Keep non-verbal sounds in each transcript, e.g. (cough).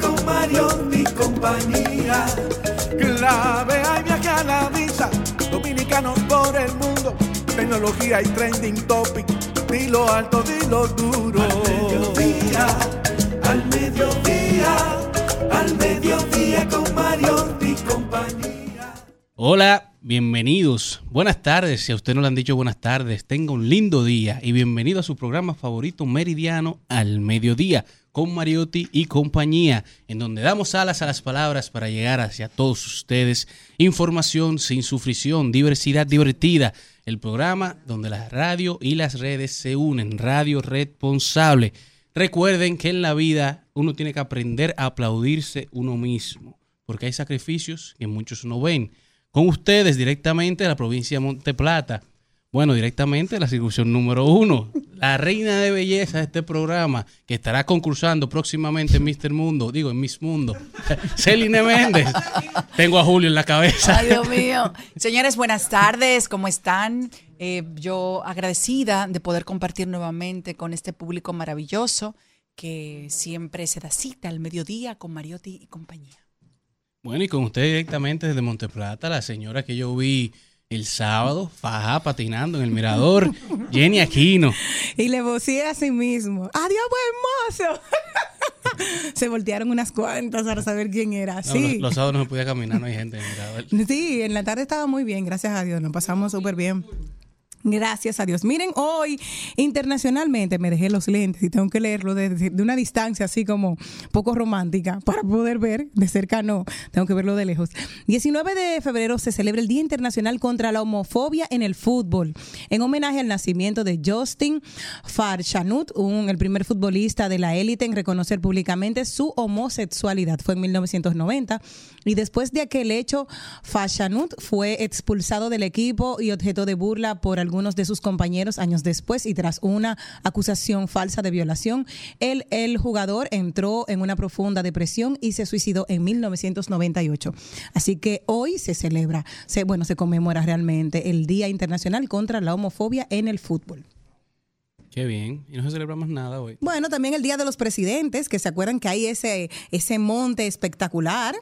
con Mario y compañía. Clave, hay viaje a la vista, dominicanos por el mundo tecnología y trending topic. Dilo alto, dilo duro. Al mediodía, al mediodía, al mediodía con Mario y compañía. Hola, bienvenidos. Buenas tardes. Si a usted no le han dicho buenas tardes, tenga un lindo día y bienvenido a su programa favorito meridiano al mediodía con Mariotti y compañía, en donde damos alas a las palabras para llegar hacia todos ustedes. Información sin sufrición, diversidad divertida. El programa donde la radio y las redes se unen. Radio responsable. Recuerden que en la vida uno tiene que aprender a aplaudirse uno mismo, porque hay sacrificios que muchos no ven. Con ustedes directamente de la provincia de Monteplata. Bueno, directamente la circunscripción número uno, la reina de belleza de este programa, que estará concursando próximamente en Mister Mundo, digo, en Miss Mundo, (laughs) Celine Méndez. Tengo a Julio en la cabeza. Ay, Dios mío. Señores, buenas tardes, ¿cómo están? Eh, yo agradecida de poder compartir nuevamente con este público maravilloso que siempre se da cita al mediodía con Mariotti y compañía. Bueno, y con usted directamente desde Monteplata, la señora que yo vi el sábado, faja patinando en el mirador, (laughs) Jenny Aquino. Y le vocé a sí mismo. ¡Adiós, buen mozo! (laughs) se voltearon unas cuantas para saber quién era. No, sí. los, los sábados no se podía caminar, no hay gente en el mirador. Sí, en la tarde estaba muy bien, gracias a Dios. Nos pasamos súper bien. Gracias a Dios. Miren, hoy internacionalmente me dejé los lentes y tengo que leerlo desde de una distancia así como poco romántica para poder ver de cerca no, tengo que verlo de lejos. 19 de febrero se celebra el Día Internacional contra la Homofobia en el Fútbol, en homenaje al nacimiento de Justin Farchanut, un, el primer futbolista de la élite en reconocer públicamente su homosexualidad. Fue en 1990 y después de aquel hecho, Farchanut fue expulsado del equipo y objeto de burla por algunos de sus compañeros años después y tras una acusación falsa de violación, el, el jugador entró en una profunda depresión y se suicidó en 1998. Así que hoy se celebra, se, bueno, se conmemora realmente el Día Internacional contra la Homofobia en el Fútbol. Qué bien. Y no se celebra más nada hoy. Bueno, también el Día de los Presidentes, que se acuerdan que hay ese, ese monte espectacular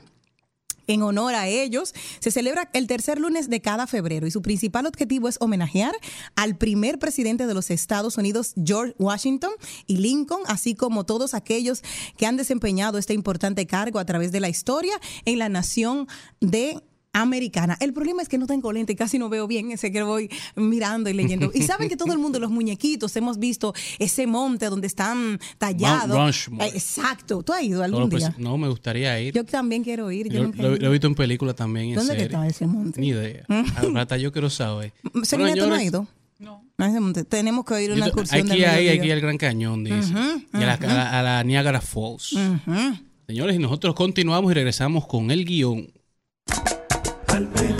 en honor a ellos. Se celebra el tercer lunes de cada febrero y su principal objetivo es homenajear al primer presidente de los Estados Unidos, George Washington y Lincoln, así como todos aquellos que han desempeñado este importante cargo a través de la historia en la nación de americana. El problema es que no tengo lente y casi no veo bien ese que voy mirando y leyendo. Y saben que todo el mundo, los muñequitos, hemos visto ese monte donde están tallados. Eh, Exacto. ¿Tú has ido algún pues, día? no, me gustaría ir. Yo también quiero ir. Yo Yo lo, he visto en películas también. En ¿Dónde que serie. está ese monte? Ni idea. Ahora hasta yo quiero saber. (laughs) Bueno, ¿tú no has ido? No. A ese monte. Tenemos que ir a una excursión Aquí hay, aquí el Gran Cañón, dice. y a la, a la- a la Niagara Falls. Ujú. Señores, y nosotros continuamos y regresamos con el guion. Al mediodía,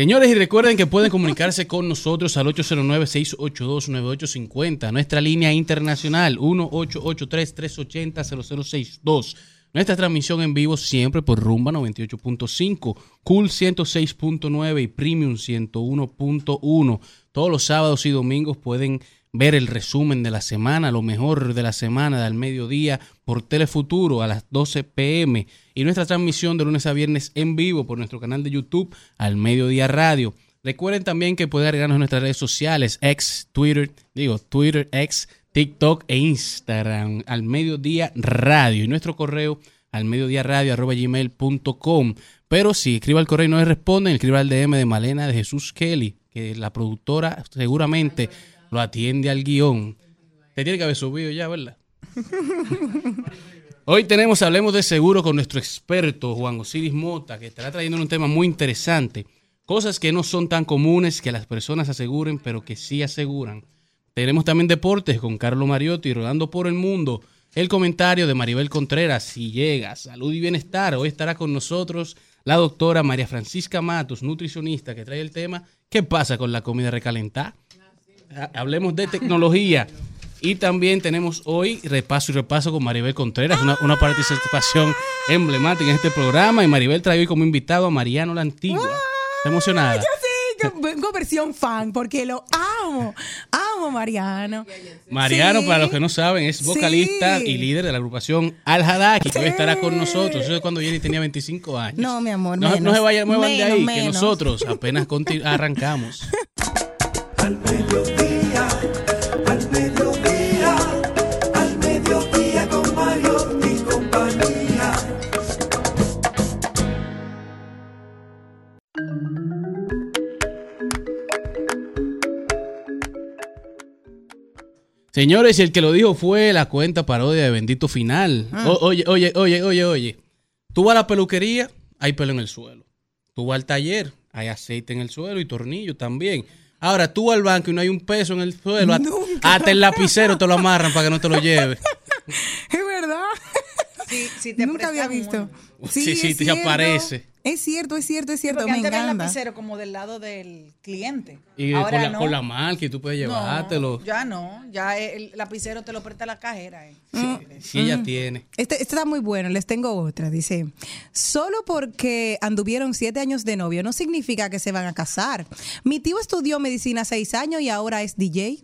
Señores, y recuerden que pueden comunicarse con nosotros al 809-682-9850, nuestra línea internacional 1-883-380-0062. Nuestra transmisión en vivo siempre por Rumba 98.5, Cool 106.9 y Premium 101.1. Todos los sábados y domingos pueden ver el resumen de la semana, lo mejor de la semana del mediodía por Telefuturo a las 12 pm y nuestra transmisión de lunes a viernes en vivo por nuestro canal de YouTube al mediodía radio. Recuerden también que pueden agregarnos nuestras redes sociales, ex, Twitter, digo, Twitter, ex, TikTok e Instagram al mediodía radio y nuestro correo al mediodía radio arroba gmail.com. Pero si escriba al correo y no le responden, escriba al DM de Malena de Jesús Kelly, que la productora seguramente lo atiende al guion. Te tiene que haber subido ya, ¿verdad? (laughs) Hoy tenemos, hablemos de seguro con nuestro experto Juan Osiris Mota, que estará trayendo un tema muy interesante. Cosas que no son tan comunes que las personas aseguren, pero que sí aseguran. Tenemos también deportes con Carlos Mariotti rodando por el mundo. El comentario de Maribel Contreras, si llega, salud y bienestar. Hoy estará con nosotros la doctora María Francisca Matos, nutricionista, que trae el tema ¿Qué pasa con la comida recalentada? Ha- Hablemos de tecnología. Y también tenemos hoy repaso y repaso con Maribel Contreras, una, una participación emblemática en este programa. Y Maribel trae hoy como invitado a Mariano la Antigua. ¿Está emocionada? Yo sí, yo vengo versión fan porque lo amo. Amo Mariano. Mariano, Sí. para los que no saben, es vocalista Sí. y líder de la agrupación Al Hadaki, que hoy estará con nosotros. Eso es cuando Jenny tenía 25 años. No, mi amor, No, no menos. se vayan, muevan de Menos, ahí, que nosotros apenas (laughs) arrancamos. Al mediodía, Señores, y el que lo dijo fue la cuenta parodia de Bendito Final. Ah. O- oye, oye, oye, oye, oye. Tú vas a la peluquería, hay pelo en el suelo. Tú vas al taller, hay aceite en el suelo y tornillo también. Ahora, tú vas al banco y no hay un peso en el suelo. Hasta- Nunca. Hasta el lapicero te lo amarran para que no te lo lleves. (laughs) Es verdad. Si, si te Nunca había visto. uno. Sí, sí, te cierto. aparece. Es cierto, es cierto, es cierto. Porque Me antes era el encanta. lapicero como del lado del cliente. Y Ahora con, la, no. con la marca y tú puedes No, llevártelo. ya no. Ya el lapicero te lo presta la cajera. eh. Si ella tiene. Este, este está muy bueno, les tengo otra. Dice, solo porque anduvieron siete años de novio no significa que se van a casar. Mi tío estudió medicina seis años y ahora es DJ.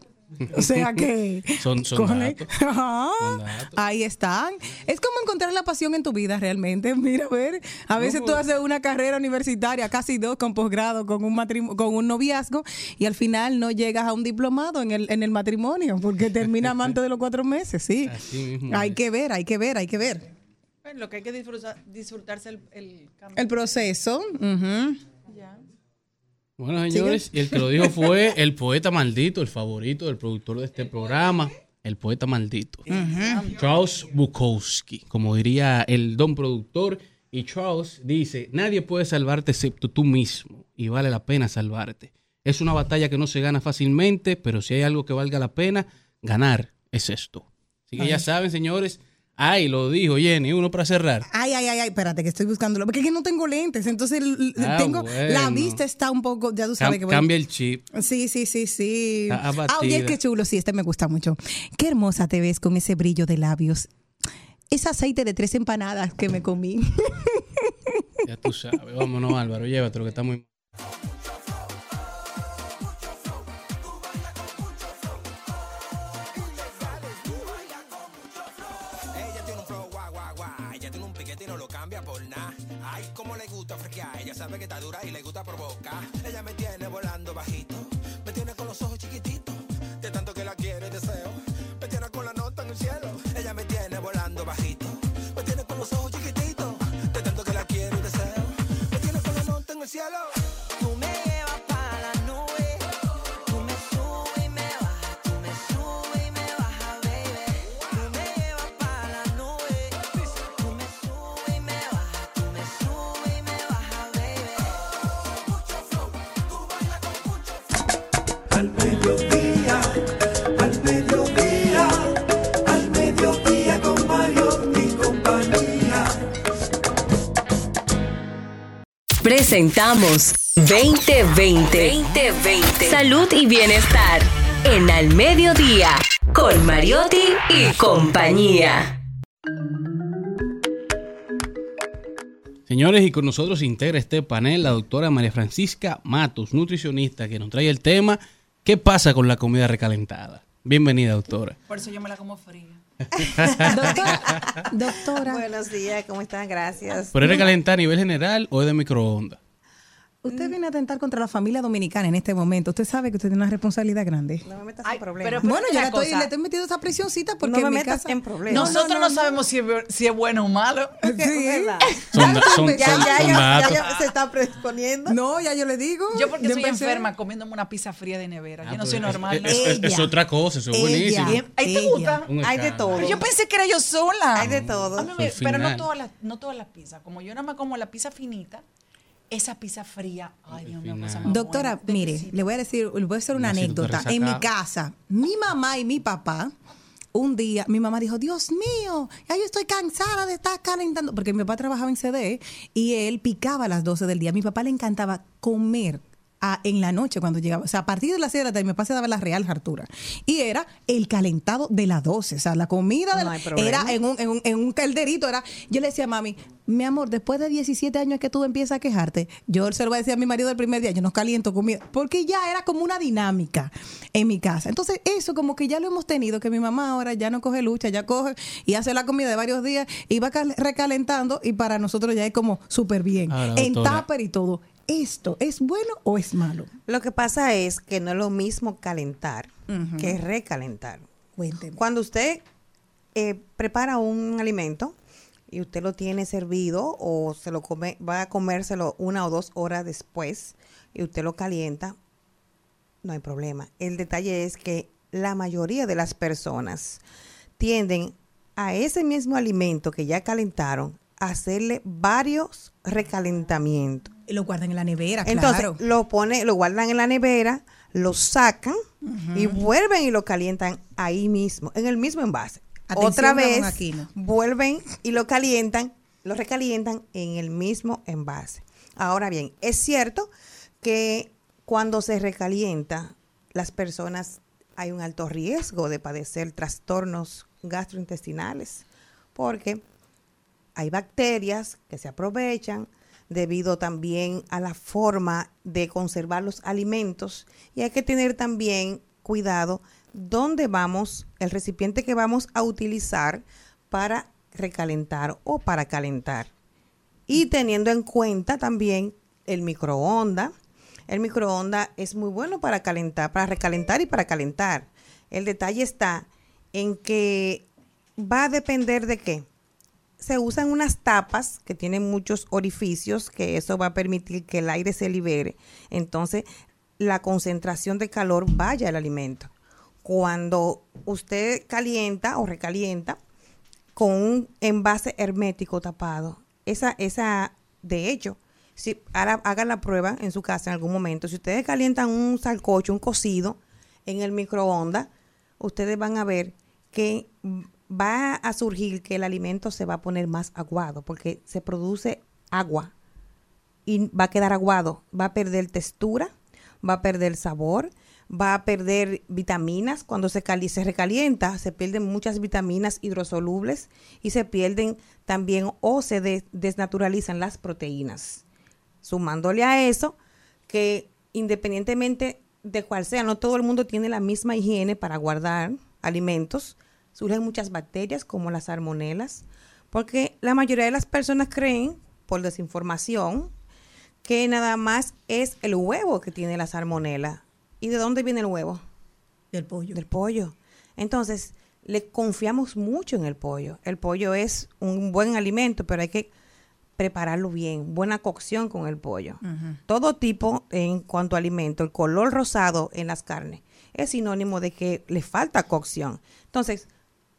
O sea que... (laughs) Son- son Cole- datos. (laughs) Ajá. Son datos. Ahí están. Es como encontrar la pasión en tu vida realmente. (laughs) Mira, a ver, a veces tú haces una carrera universitaria, casi dos con posgrado, con un matrimonio, con un noviazgo, y al final no llegas a un diplomado en el, en el matrimonio, porque termina amante de los cuatro meses, sí. Así mismo Hay es. que ver, hay que ver, hay que ver. Lo que hay que disfrutar, disfrutarse el, el cambio. El proceso. Ya. Bueno, señores, y el que lo dijo fue el poeta maldito, el favorito del productor de este programa, el poeta maldito. Charles Bukowski, como diría el don productor. Y Charles dice, nadie puede salvarte excepto tú mismo, y vale la pena salvarte. Es una batalla que no se gana fácilmente, pero si hay algo que valga la pena, ganar es esto. Así que ya saben, señores. Ay, lo dijo Jenny, uno para cerrar. Ay, ay, ay, ay, espérate que estoy buscándolo. Porque es que no tengo lentes, entonces Ah, tengo la vista está un poco, ya tú sabes Cam- que voy- cambia el chip. Sí, sí, sí, sí. Está Ah, oye, qué chulo, sí, este me gusta mucho. Qué hermosa te ves con ese brillo de labios. ese aceite de tres empanadas que me comí. Ya tú sabes. Vámonos, Álvaro, llévatelo que está muy... sabe que está dura y le gusta provocar. Ella me tiene volando bajito, me tiene con los ojos chiquititos, de tanto que la quiero y deseo. Me tiene con la nota en el cielo, ella me tiene volando bajito, me tiene con los ojos chiquititos, de tanto que la quiero y deseo. Me tiene con la nota en el cielo. Presentamos 2020. 2020. Salud y bienestar. En Al Mediodía. Con Mariotti y compañía. Señores, y con nosotros se integra este panel la doctora María Francisca Matos, nutricionista, que nos trae el tema ¿Qué pasa con la comida recalentada? Bienvenida, doctora. Por eso yo me la como fría. Doctora, (laughs) doctora, Buenos días, ¿cómo están? Gracias. ¿Pero es recalentada a nivel general o es de microondas? Usted viene a atentar contra la familia dominicana en este momento. Usted sabe que usted tiene una responsabilidad grande. No me metas Ay, en problemas. pero- Bueno, yo estoy, le estoy metiendo esa presioncita porque no me en mi metas casa... en problemas. Nosotros no, sabemos si es, si es bueno o malo. Es verdad. Son, Ya, son- ya, son ya, ya, datos. ya se está predisponiendo. No, ya yo le digo. Yo porque Ya soy empecé. enferma comiéndome una pizza fría de nevera. Ah, yo no pero soy normal. Es, ¿no? es- es- otra cosa, eso es buenísimo. ¿Ahí te gusta? Hay de todo. Pero yo pensé que era yo sola. Hay de todo. Mí pero no todas las no todas las pizzas. Como yo nada más como la pizza finita, esa pizza fría, ay Dios mío, final. cosa más Doctora, buena, mire, le voy a decir, le voy a hacer una anécdota. En mi casa, mi mamá y mi papá, un día, mi mamá dijo, Dios mío, ya yo estoy cansada de estar calentando, porque mi papá trabajaba en CD y él picaba a las 12 del día. A mi papá le encantaba comer a- en la noche cuando llegaba. O sea, a partir de las 6 de la tarde, mi papá se daba la real hartura. Y era el calentado de las 12. O sea, la comida de No la- hay problema. era en un, en, un, en un calderito. Era, yo le decía a mami, mi amor, después de 17 años que tú empiezas a quejarte, yo se lo voy a decir a mi marido el primer día, yo no caliento comida. Porque ya era como una dinámica en mi casa. Entonces, eso como que ya lo hemos tenido, que mi mamá ahora ya no coge lucha, ya coge y hace la comida de varios días y va cal- recalentando y para nosotros ya es como súper bien. Ahora, en doctora. tupper y todo. ¿Esto es bueno o es malo? Lo que pasa es que no es lo mismo calentar que recalentar. Cuénteme. Cuando usted eh, prepara un alimento y usted lo tiene servido o se lo come, va a comérselo una o dos horas después y usted lo calienta, no hay problema. El detalle es que la mayoría de las personas tienden a ese mismo alimento que ya calentaron a hacerle varios recalentamientos. Lo guardan en la nevera, Entonces claro. lo pone, lo guardan en la nevera, lo sacan y vuelven y lo calientan ahí mismo, en el mismo envase. Atención, Otra vez vuelven y lo calientan, lo recalientan en el mismo envase. Ahora bien, es cierto que cuando se recalienta, las personas hay un alto riesgo de padecer trastornos gastrointestinales, porque hay bacterias que se aprovechan debido también a la forma de conservar los alimentos y hay que tener también cuidado dónde vamos, el recipiente que vamos a utilizar para recalentar o para calentar. Y teniendo en cuenta también el microondas. El microondas es muy bueno para calentar, para recalentar y para calentar. El detalle está en que va a depender de qué. Se usan unas tapas que tienen muchos orificios, que eso va a permitir que el aire se libere. Entonces, la concentración de calor vaya al alimento. Cuando usted calienta o recalienta con un envase hermético tapado, esa, esa, de hecho, si hagan la prueba en su casa en algún momento, si ustedes calientan un salcocho, un cocido en el microondas, ustedes van a ver que va a surgir que el alimento se va a poner más aguado porque se produce agua y va a quedar aguado, va a perder textura, va a perder sabor, va a perder vitaminas. Cuando se, cali- se recalienta, se pierden muchas vitaminas hidrosolubles y se pierden también o se de- desnaturalizan las proteínas. Sumándole a eso, que independientemente de cuál sea, no todo el mundo tiene la misma higiene para guardar alimentos. Surgen muchas bacterias como las salmonelas, porque la mayoría de las personas creen, por desinformación, que nada más es el huevo que tiene la salmonela. ¿Y de dónde viene el huevo? Del pollo. Del pollo. Entonces, le confiamos mucho en el pollo. El pollo es un buen alimento, pero hay que prepararlo bien, buena cocción con el pollo. Todo tipo en cuanto a alimento, el color rosado en las carnes es sinónimo de que le falta cocción. Entonces,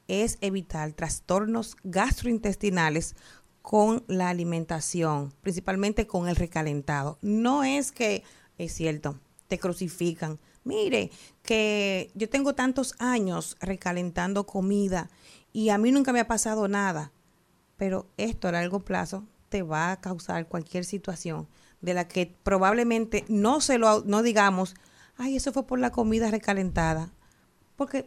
es evitar trastornos gastrointestinales con la alimentación, principalmente con el recalentado. No es que, es cierto, te crucifican. Mire, que yo tengo tantos años recalentando comida y a mí nunca me ha pasado nada, pero esto a largo plazo te va a causar cualquier situación de la que probablemente no se lo no digamos, ay, eso fue por la comida recalentada, porque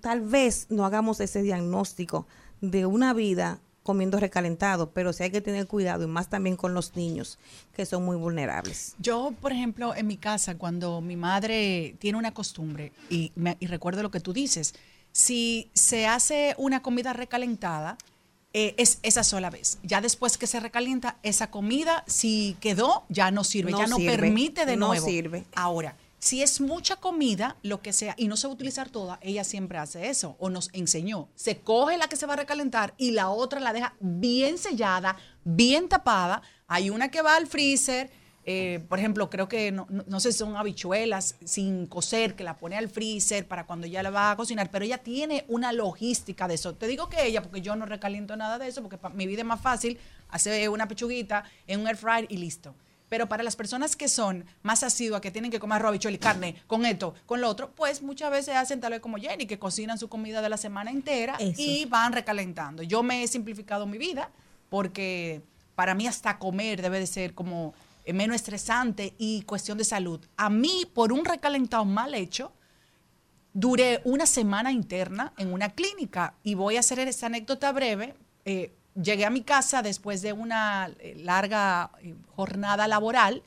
tal vez no hagamos ese diagnóstico de una vida comiendo recalentado, pero sí hay que tener cuidado y más también con los niños que son muy vulnerables. Yo, por ejemplo, en mi casa, cuando mi madre tiene una costumbre, y, me- y recuerdo lo que tú dices, si se hace una comida recalentada, eh, es esa sola vez. Ya después que se recalienta, esa comida, si quedó, ya no sirve, No ya no sirve, permite de no nuevo. sirve. Ahora, si es mucha comida, lo que sea, y no se va a utilizar toda, ella siempre hace eso, o nos enseñó. Se coge la que se va a recalentar y la otra la deja bien sellada, bien tapada. Hay una que va al freezer, eh, por ejemplo, creo que, no, no- no sé si son habichuelas sin cocer, que la pone al freezer para cuando ya la va a cocinar, pero ella tiene una logística de eso. Te digo que ella, porque yo no recaliento nada de eso, porque mi vida es más fácil, hace una pechuguita en un air fryer y listo. Pero para las personas que son más asiduas, que tienen que comer habichuela y carne, con esto, con lo otro, pues muchas veces hacen tal vez como Jenny, que cocinan su comida de la semana entera Eso. y van recalentando. Yo me he simplificado mi vida porque para mí hasta comer debe de ser como eh, menos estresante y cuestión de salud. A mí, por un recalentado mal hecho, duré una semana interna en una clínica y voy a hacer esta anécdota breve. Eh, llegué a mi casa después de una eh, larga eh, jornada laboral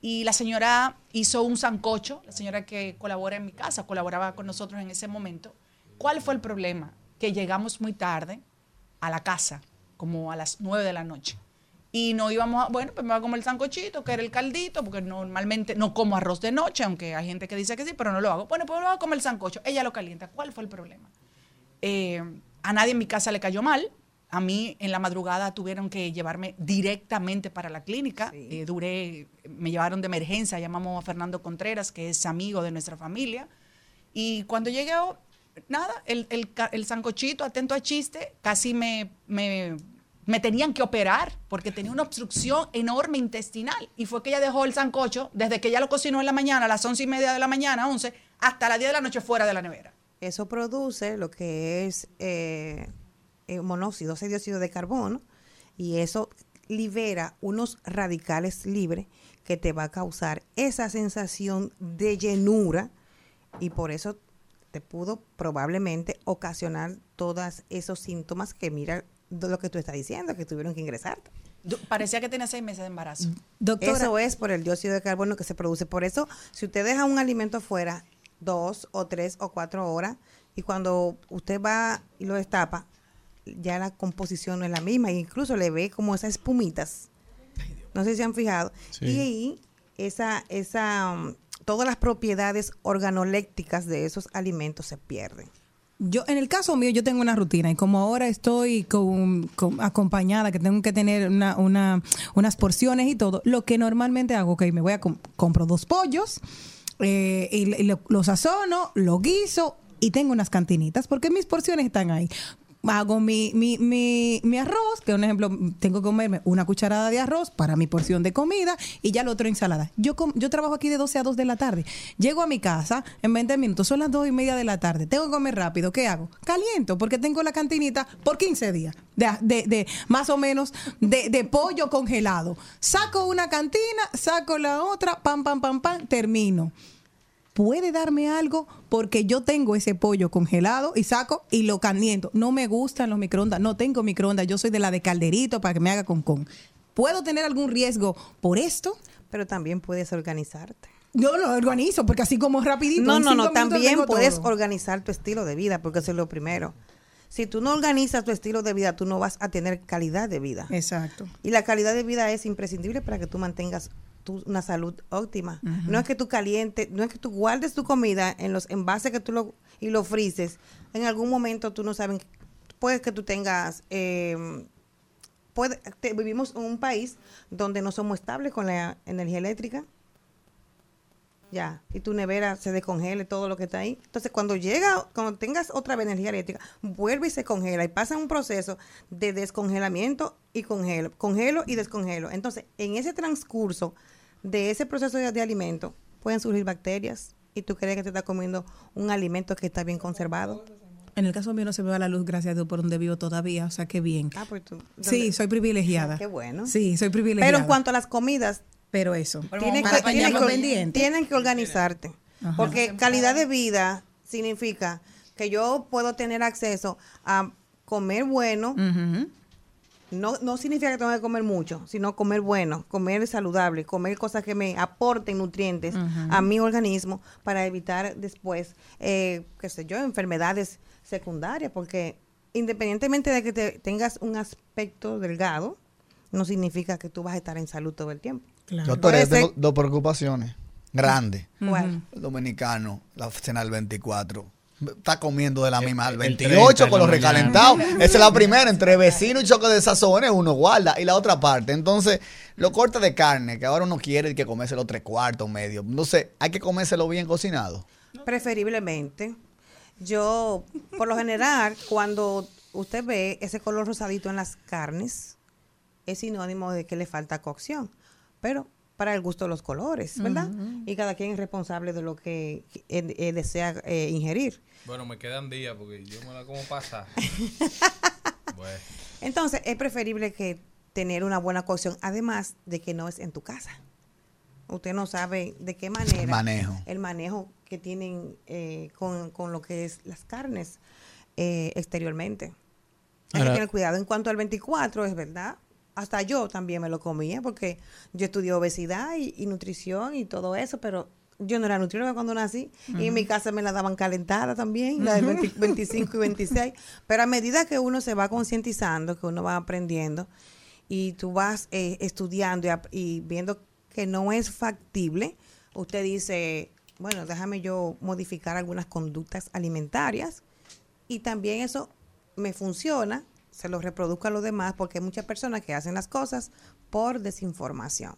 y la señora hizo un sancocho, la señora que colabora en mi casa, colaboraba con nosotros en ese momento. ¿Cuál fue el problema? Que llegamos muy tarde a la casa, como a las nueve de la noche. Y no íbamos a, bueno, pues me voy a comer el sancochito, que era el caldito, porque normalmente no como arroz de noche, aunque hay gente que dice que sí, pero no lo hago. Bueno, pues me voy a comer el sancocho. Ella lo calienta. ¿Cuál fue el problema? Eh, a nadie en mi casa le cayó mal. A mí en la madrugada tuvieron que llevarme directamente para la clínica. Eh, duré, me llevaron de emergencia, llamamos a Fernando Contreras, que es amigo de nuestra familia. Y cuando llegué, nada, el, el, el sancochito, atento a chiste, casi me, me, me tenían que operar porque tenía una obstrucción enorme intestinal. Y fue que ella dejó el sancocho, desde que ella lo cocinó en la mañana, a las once y media de la mañana, 11, hasta las 10 de la noche fuera de la nevera. Eso produce lo que es eh, eh, monóxido, ese dióxido de carbono, y eso libera unos radicales libres que te va a causar esa sensación de llenura y por eso te pudo probablemente ocasionar todos esos síntomas que mira lo que tú estás diciendo, que tuvieron que ingresarte. Parecía que tenía seis meses de embarazo. Doctora, Eso es por el dióxido de carbono que se produce. Por eso, si usted deja un alimento fuera dos o tres o cuatro horas y cuando usted va y lo destapa, ya la composición no es la misma. e incluso le ve como esas espumitas. No sé si se han fijado. Sí. Y ahí, esa, esa, um, todas las propiedades organolépticas de esos alimentos se pierden. Yo, en el caso mío, yo tengo una rutina y como ahora estoy con, con- acompañada, que tengo que tener una, una- unas porciones y todo, lo que normalmente hago, ok, me voy a com- compro dos pollos eh, y, y lo, lo sazono, lo guiso y tengo unas cantinitas porque mis porciones están ahí. Hago mi, mi, mi, mi arroz, que un ejemplo, tengo que comerme una cucharada de arroz para mi porción de comida y ya lo otro ensalada. Yo, yo trabajo aquí de 12 a 2 de la tarde. Llego a mi casa en 20 minutos, son las 2 y media de la tarde. Tengo que comer rápido. ¿Qué hago? Caliento, porque tengo la cantinita por 15 días, de, de, de- más o menos de, de pollo congelado. Saco una cantina, saco la otra, pam, pam, pam, pam, termino puede darme algo porque yo tengo ese pollo congelado y saco y lo caliento. No me gustan los microondas, no tengo microondas, yo soy de la de calderito para que me haga con con. ¿Puedo tener algún riesgo por esto? Pero también puedes organizarte. Yo lo organizo porque así como rapidito. No, no, no, también puedes todo. organizar tu estilo de vida, porque eso es lo primero. Si tú no organizas tu estilo de vida, tú no vas a tener calidad de vida. Exacto. Y la calidad de vida es imprescindible para que tú mantengas tu- una salud óptima. No es que tú calientes, no es que tú guardes tu comida en los envases que tú lo y lo frices. En algún momento tú no sabes, puede que tú tengas, eh, puede, te- vivimos en un país donde no somos estables con la energía eléctrica. Ya, y tu nevera se descongele todo lo que está ahí. Entonces, cuando llega, cuando tengas otra vez energía eléctrica, vuelve y se congela y pasa un proceso de descongelamiento y congelo, congelo y descongelo. Entonces, en ese transcurso de ese proceso de, de alimento, pueden surgir bacterias y tú crees que te estás comiendo un alimento que está bien conservado. En el caso mío no se me va la luz, gracias a Dios, por donde vivo todavía, o sea, qué bien. Ah, pues tú. Sí, soy privilegiada. Ah, qué bueno. Sí, soy privilegiada. Pero en cuanto a las comidas, Pero eso. tienen que, tienen, que, pendiente. tienen que organizarte. Ajá. Porque calidad de vida significa que yo puedo tener acceso a comer bueno. No, no significa que tengo que comer mucho, sino comer bueno, comer saludable, comer cosas que me aporten nutrientes a mi organismo para evitar después, eh, qué sé yo, enfermedades secundarias. Porque independientemente de que te, tengas un aspecto delgado, no significa que tú vas a estar en salud todo el tiempo. Claro. Doctor, yo tengo dos preocupaciones grandes. El dominicano, la cena del 24. Está comiendo de la misma al el 28 30 con los recalentados. (laughs) Esa es la primera. Entre vecino y choque de sazones, uno guarda. Y la otra parte. Entonces, los cortes de carne, que ahora uno quiere que comérselo tres cuartos, medio. Entonces, hay que comérselo bien cocinado. Preferiblemente. Yo, por lo general, (laughs) cuando usted ve ese color rosadito en las carnes, es sinónimo de que le falta cocción. Pero para el gusto de los colores, ¿verdad? Y cada quien es responsable de lo que eh, eh, desea eh, ingerir. Bueno, me quedan días porque yo me la como (laughs) bueno, Entonces, es preferible que tener una buena cocción, además de que no es en tu casa. Usted no sabe de qué manera. El manejo. El manejo que tienen eh, con, con lo que es las carnes eh, exteriormente. Hay Ahora- que tener cuidado. En cuanto al 24, es verdad. Hasta yo también me lo comía porque yo estudié obesidad y, y nutrición y todo eso, pero yo no era nutrióloga cuando nací. Y en mi casa me la daban calentada también, la 20 25 (laughs) y 26. Pero a medida que uno se va concientizando, que uno va aprendiendo y tú vas eh, estudiando y, y viendo que no es factible, usted dice, bueno, déjame yo modificar algunas conductas alimentarias y también eso me funciona, se lo reproduzco a los demás porque hay muchas personas que hacen las cosas por desinformación.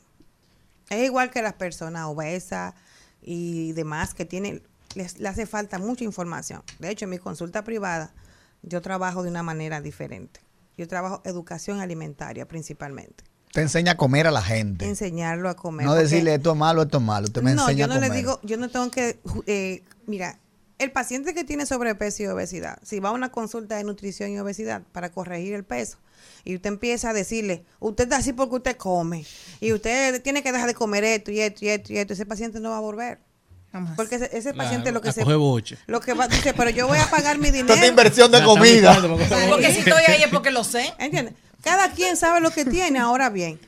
Es igual que las personas obesas y demás que tienen, les, les hace falta mucha información. De hecho, en mi consulta privada yo trabajo de una manera diferente. Yo trabajo educación alimentaria principalmente. Te enseña a comer a la gente. Enseñarlo a comer. No decirle esto es malo, esto es malo. Usted me no, enseña yo no a comer. le digo, yo no tengo que, eh, mira, el paciente que tiene sobrepeso y obesidad, si va a una consulta de nutrición y obesidad para corregir el peso, y usted empieza a decirle, usted está así porque usted come, y usted tiene que dejar de comer esto y esto y esto y esto, ese paciente no va a volver. Jamás. Porque ese, ese Claro, paciente lo que se... boche. Lo que va, dice, pero yo voy a pagar mi (laughs) dinero. inversión de comida. Porque si (laughs) estoy ahí es porque lo sé. ¿Entiendes? Cada quien sabe lo que tiene. Ahora bien,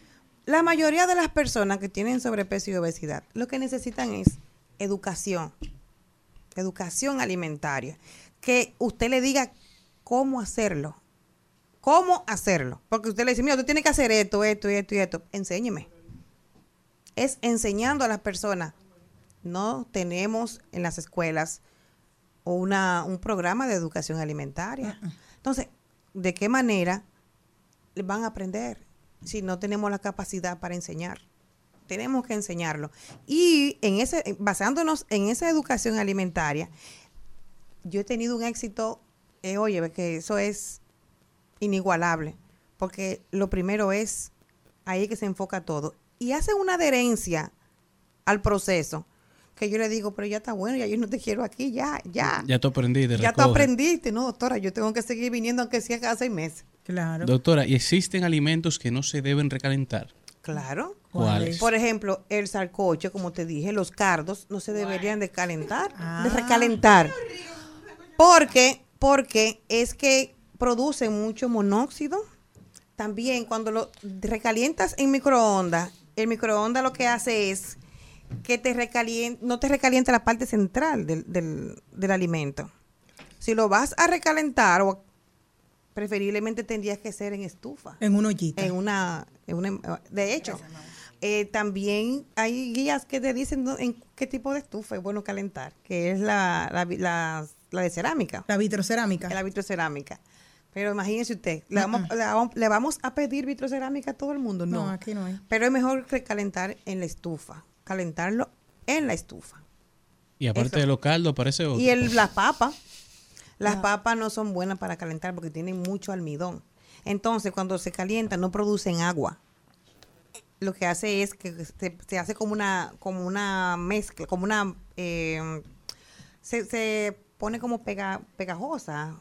la mayoría de las personas que tienen sobrepeso y obesidad, lo que necesitan es educación. Educación alimentaria. Que usted le diga cómo hacerlo. ¿Cómo hacerlo? Porque usted le dice, mira, usted tiene que hacer esto, esto y esto y esto. Enséñeme. Es enseñando a las personas. No tenemos en las escuelas una, un programa de educación alimentaria. Entonces, ¿de qué manera van a aprender si no tenemos la capacidad para enseñar? Tenemos que enseñarlo. Y en ese, basándonos en esa educación alimentaria, yo he tenido un éxito, eh, oye, que eso es inigualable, porque lo primero es ahí que se enfoca todo. Y hace una adherencia al proceso, que yo le digo, pero ya está bueno, ya yo no te quiero aquí, ya, ya. Ya tú aprendiste. Ya tú aprendiste, no, doctora, yo tengo que seguir viniendo aunque sea cada seis meses. Claro. Doctora, ¿y existen alimentos que no se deben recalentar? Claro. ¿Cuáles? Por ejemplo, el salcoche, como te dije, los cardos no se deberían de calentar, Ah. de recalentar. Porque, porque es que producen mucho monóxido. También cuando lo recalientas en microondas, el microondas lo que hace es que te recalienta, no te recalienta la parte central del, del, del alimento. Si lo vas a recalentar, o preferiblemente tendrías que ser en estufa En una ollita. en una, en una- de hecho eh, también hay guías que te dicen no- en qué tipo de estufa es bueno calentar que es la, la, la- la de cerámica La vitrocerámica. la vitrocerámica pero imagínese usted le vamos, le vamos- le vamos a pedir vitrocerámica a todo el mundo no, No, aquí no hay. pero es mejor recalentar en la estufa calentarlo en la estufa Y aparte Eso. de los caldos, aparece otro. y el, las papas, las papas no son buenas para calentar porque tienen mucho almidón. Entonces, cuando se calientan, no producen agua. Lo que hace es que se, se hace como una, como una mezcla, como una, eh, se, se pone como pega, pegajosa,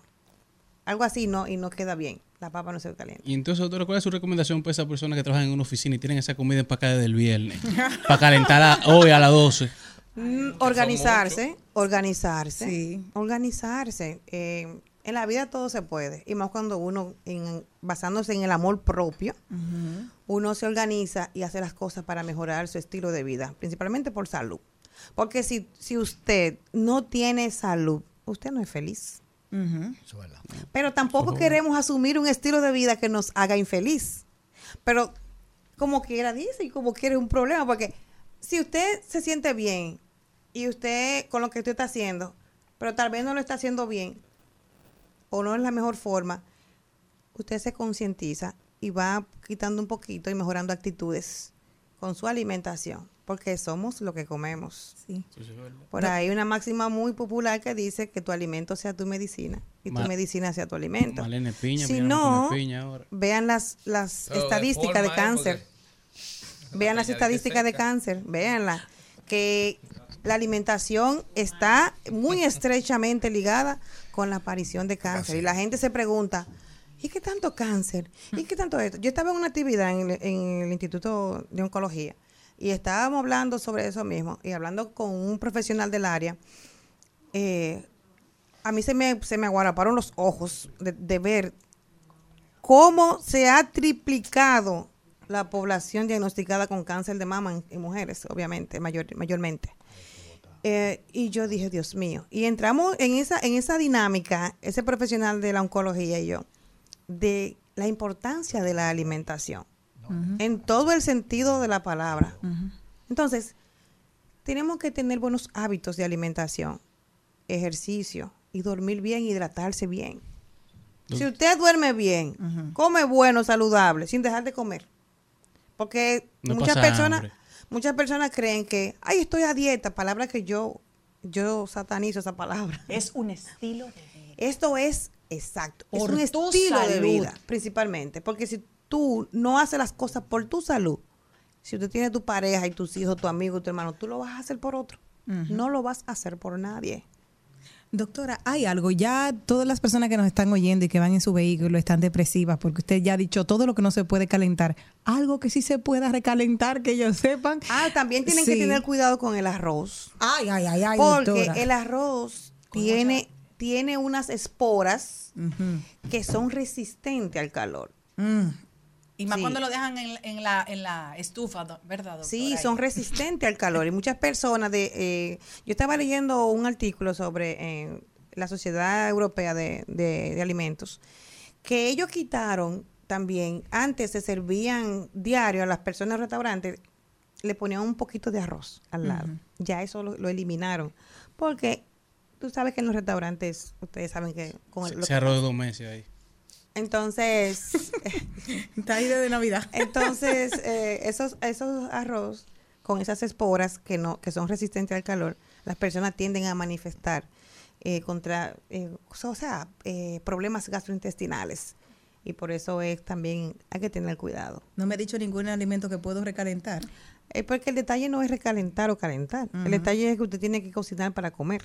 algo así, no y no queda bien. La papa no se calienta. Y entonces, doctora, ¿cuál es su recomendación para esas personas que trabajan en una oficina y tienen esa comida empacada del viernes? (laughs) para calentarla hoy a las 12. Mm, organizarse, organizarse, Sí. organizarse. Eh, en la vida todo se puede, y más cuando uno, en- basándose en el amor propio, uno se organiza y hace las cosas para mejorar su estilo de vida, principalmente por salud. Porque si, si usted no tiene salud, usted no es feliz. Pero tampoco queremos asumir un estilo de vida que nos haga infeliz. Pero como quiera dice y como quiere es un problema, porque si usted se siente bien y usted con lo que usted está haciendo, pero tal vez no lo está haciendo bien o no es la mejor forma, usted se concientiza y va quitando un poquito y mejorando actitudes con su alimentación, porque somos lo que comemos. Sí. Por ahí hay una máxima muy popular que dice que tu alimento sea tu medicina y tu medicina sea tu alimento. Malene Piña, Si no, come piña ahora. vean las, las Pero de estadísticas de ¿eh? cáncer. Vean (laughs) las de estadísticas de cáncer, véanla. Que la alimentación está muy estrechamente ligada con la aparición de cáncer. Y la gente se pregunta, ¿y qué tanto cáncer? ¿Y qué tanto esto? Yo estaba en una actividad en el, en el Instituto de Oncología y estábamos hablando sobre eso mismo y hablando con un profesional del área. eh, a mí se me, se me aguaraparon los ojos de, de ver cómo se ha triplicado la población diagnosticada con cáncer de mama en, en mujeres, obviamente, mayor, mayormente. Eh, y yo dije, Dios mío. Y entramos en esa, en esa dinámica, ese profesional de la oncología y yo, de la importancia de la alimentación, en todo el sentido de la palabra. Entonces, tenemos que tener buenos hábitos de alimentación, ejercicio y dormir bien, hidratarse bien. Si usted duerme bien, come bueno, saludable, sin dejar de comer. Porque No muchas personas, hambre. Muchas personas creen que, ay, estoy a dieta, palabra que yo, yo satanizo esa palabra. (laughs) Es un estilo de vida. Esto es exacto, es un tu estilo de vida, principalmente, porque si tú no haces las cosas por tu salud, si tú tienes tu pareja y tus hijos, tu amigo, tu hermano, tú lo vas a hacer por otro. No lo vas a hacer por nadie. Doctora, hay algo, ya todas las personas que nos están oyendo y que van en su vehículo están depresivas porque usted ya ha dicho todo lo que no se puede calentar. Algo que sí se pueda recalentar, que ellos sepan. Ah, también tienen que tener cuidado con el arroz. Ay, ay, ay, ay, Porque doctora. el arroz tiene, tiene unas esporas que son resistentes al calor. Mm. Y más Sí. cuando lo dejan en, en la, en la estufa, ¿verdad, doctora? Sí, Ahí. son resistentes al calor. Y muchas personas de... eh, yo estaba leyendo un artículo sobre eh, la Sociedad Europea de, de- de Alimentos, que ellos quitaron también, antes se servían diario a las personas en restaurantes, le ponían un poquito de arroz al lado. Ya eso lo, lo eliminaron. Porque tú sabes que en los restaurantes, ustedes saben que... Con el- lo Se que arroz de dos meses ahí. Entonces... (laughs) Está ahí de Navidad. (laughs) Entonces, eh, esos, esos arroz con esas esporas que no, que son resistentes al calor, las personas tienden a manifestar eh, contra, eh, o sea, eh, problemas gastrointestinales. Y por eso es también, hay que tener cuidado. No me ha dicho ningún alimento que puedo recalentar. Es porque el detalle no es recalentar o calentar. El detalle es que usted tiene que cocinar para comer.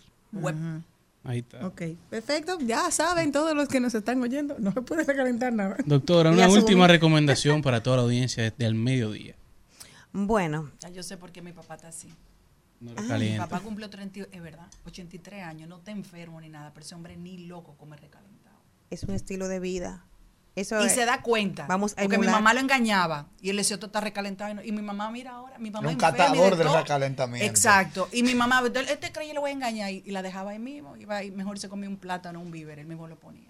Ahí está. Ok, perfecto. Ya saben todos los que nos están oyendo, no se puede recalentar nada. Doctora, una última recomendación para toda la audiencia desde el mediodía. Bueno, Ya yo sé por qué mi papá está así. No Mi recaliente. papá cumplió 30, y- es verdad, 83 años, no está enfermo ni nada, pero ese hombre ni loco come recalentado. es un estilo de vida. Eso Y es- se da cuenta. Vamos a porque mi mamá lo engañaba y él decía, esto está recalentado. Y, no- y mi mamá, mira ahora, mi mamá Un enferma catador de del recalentamiento. Exacto. Y mi mamá, este creyó le voy a engañar y, y la dejaba ahí mismo. Iba y mejor se comía un plátano, un víver, él mismo lo ponía.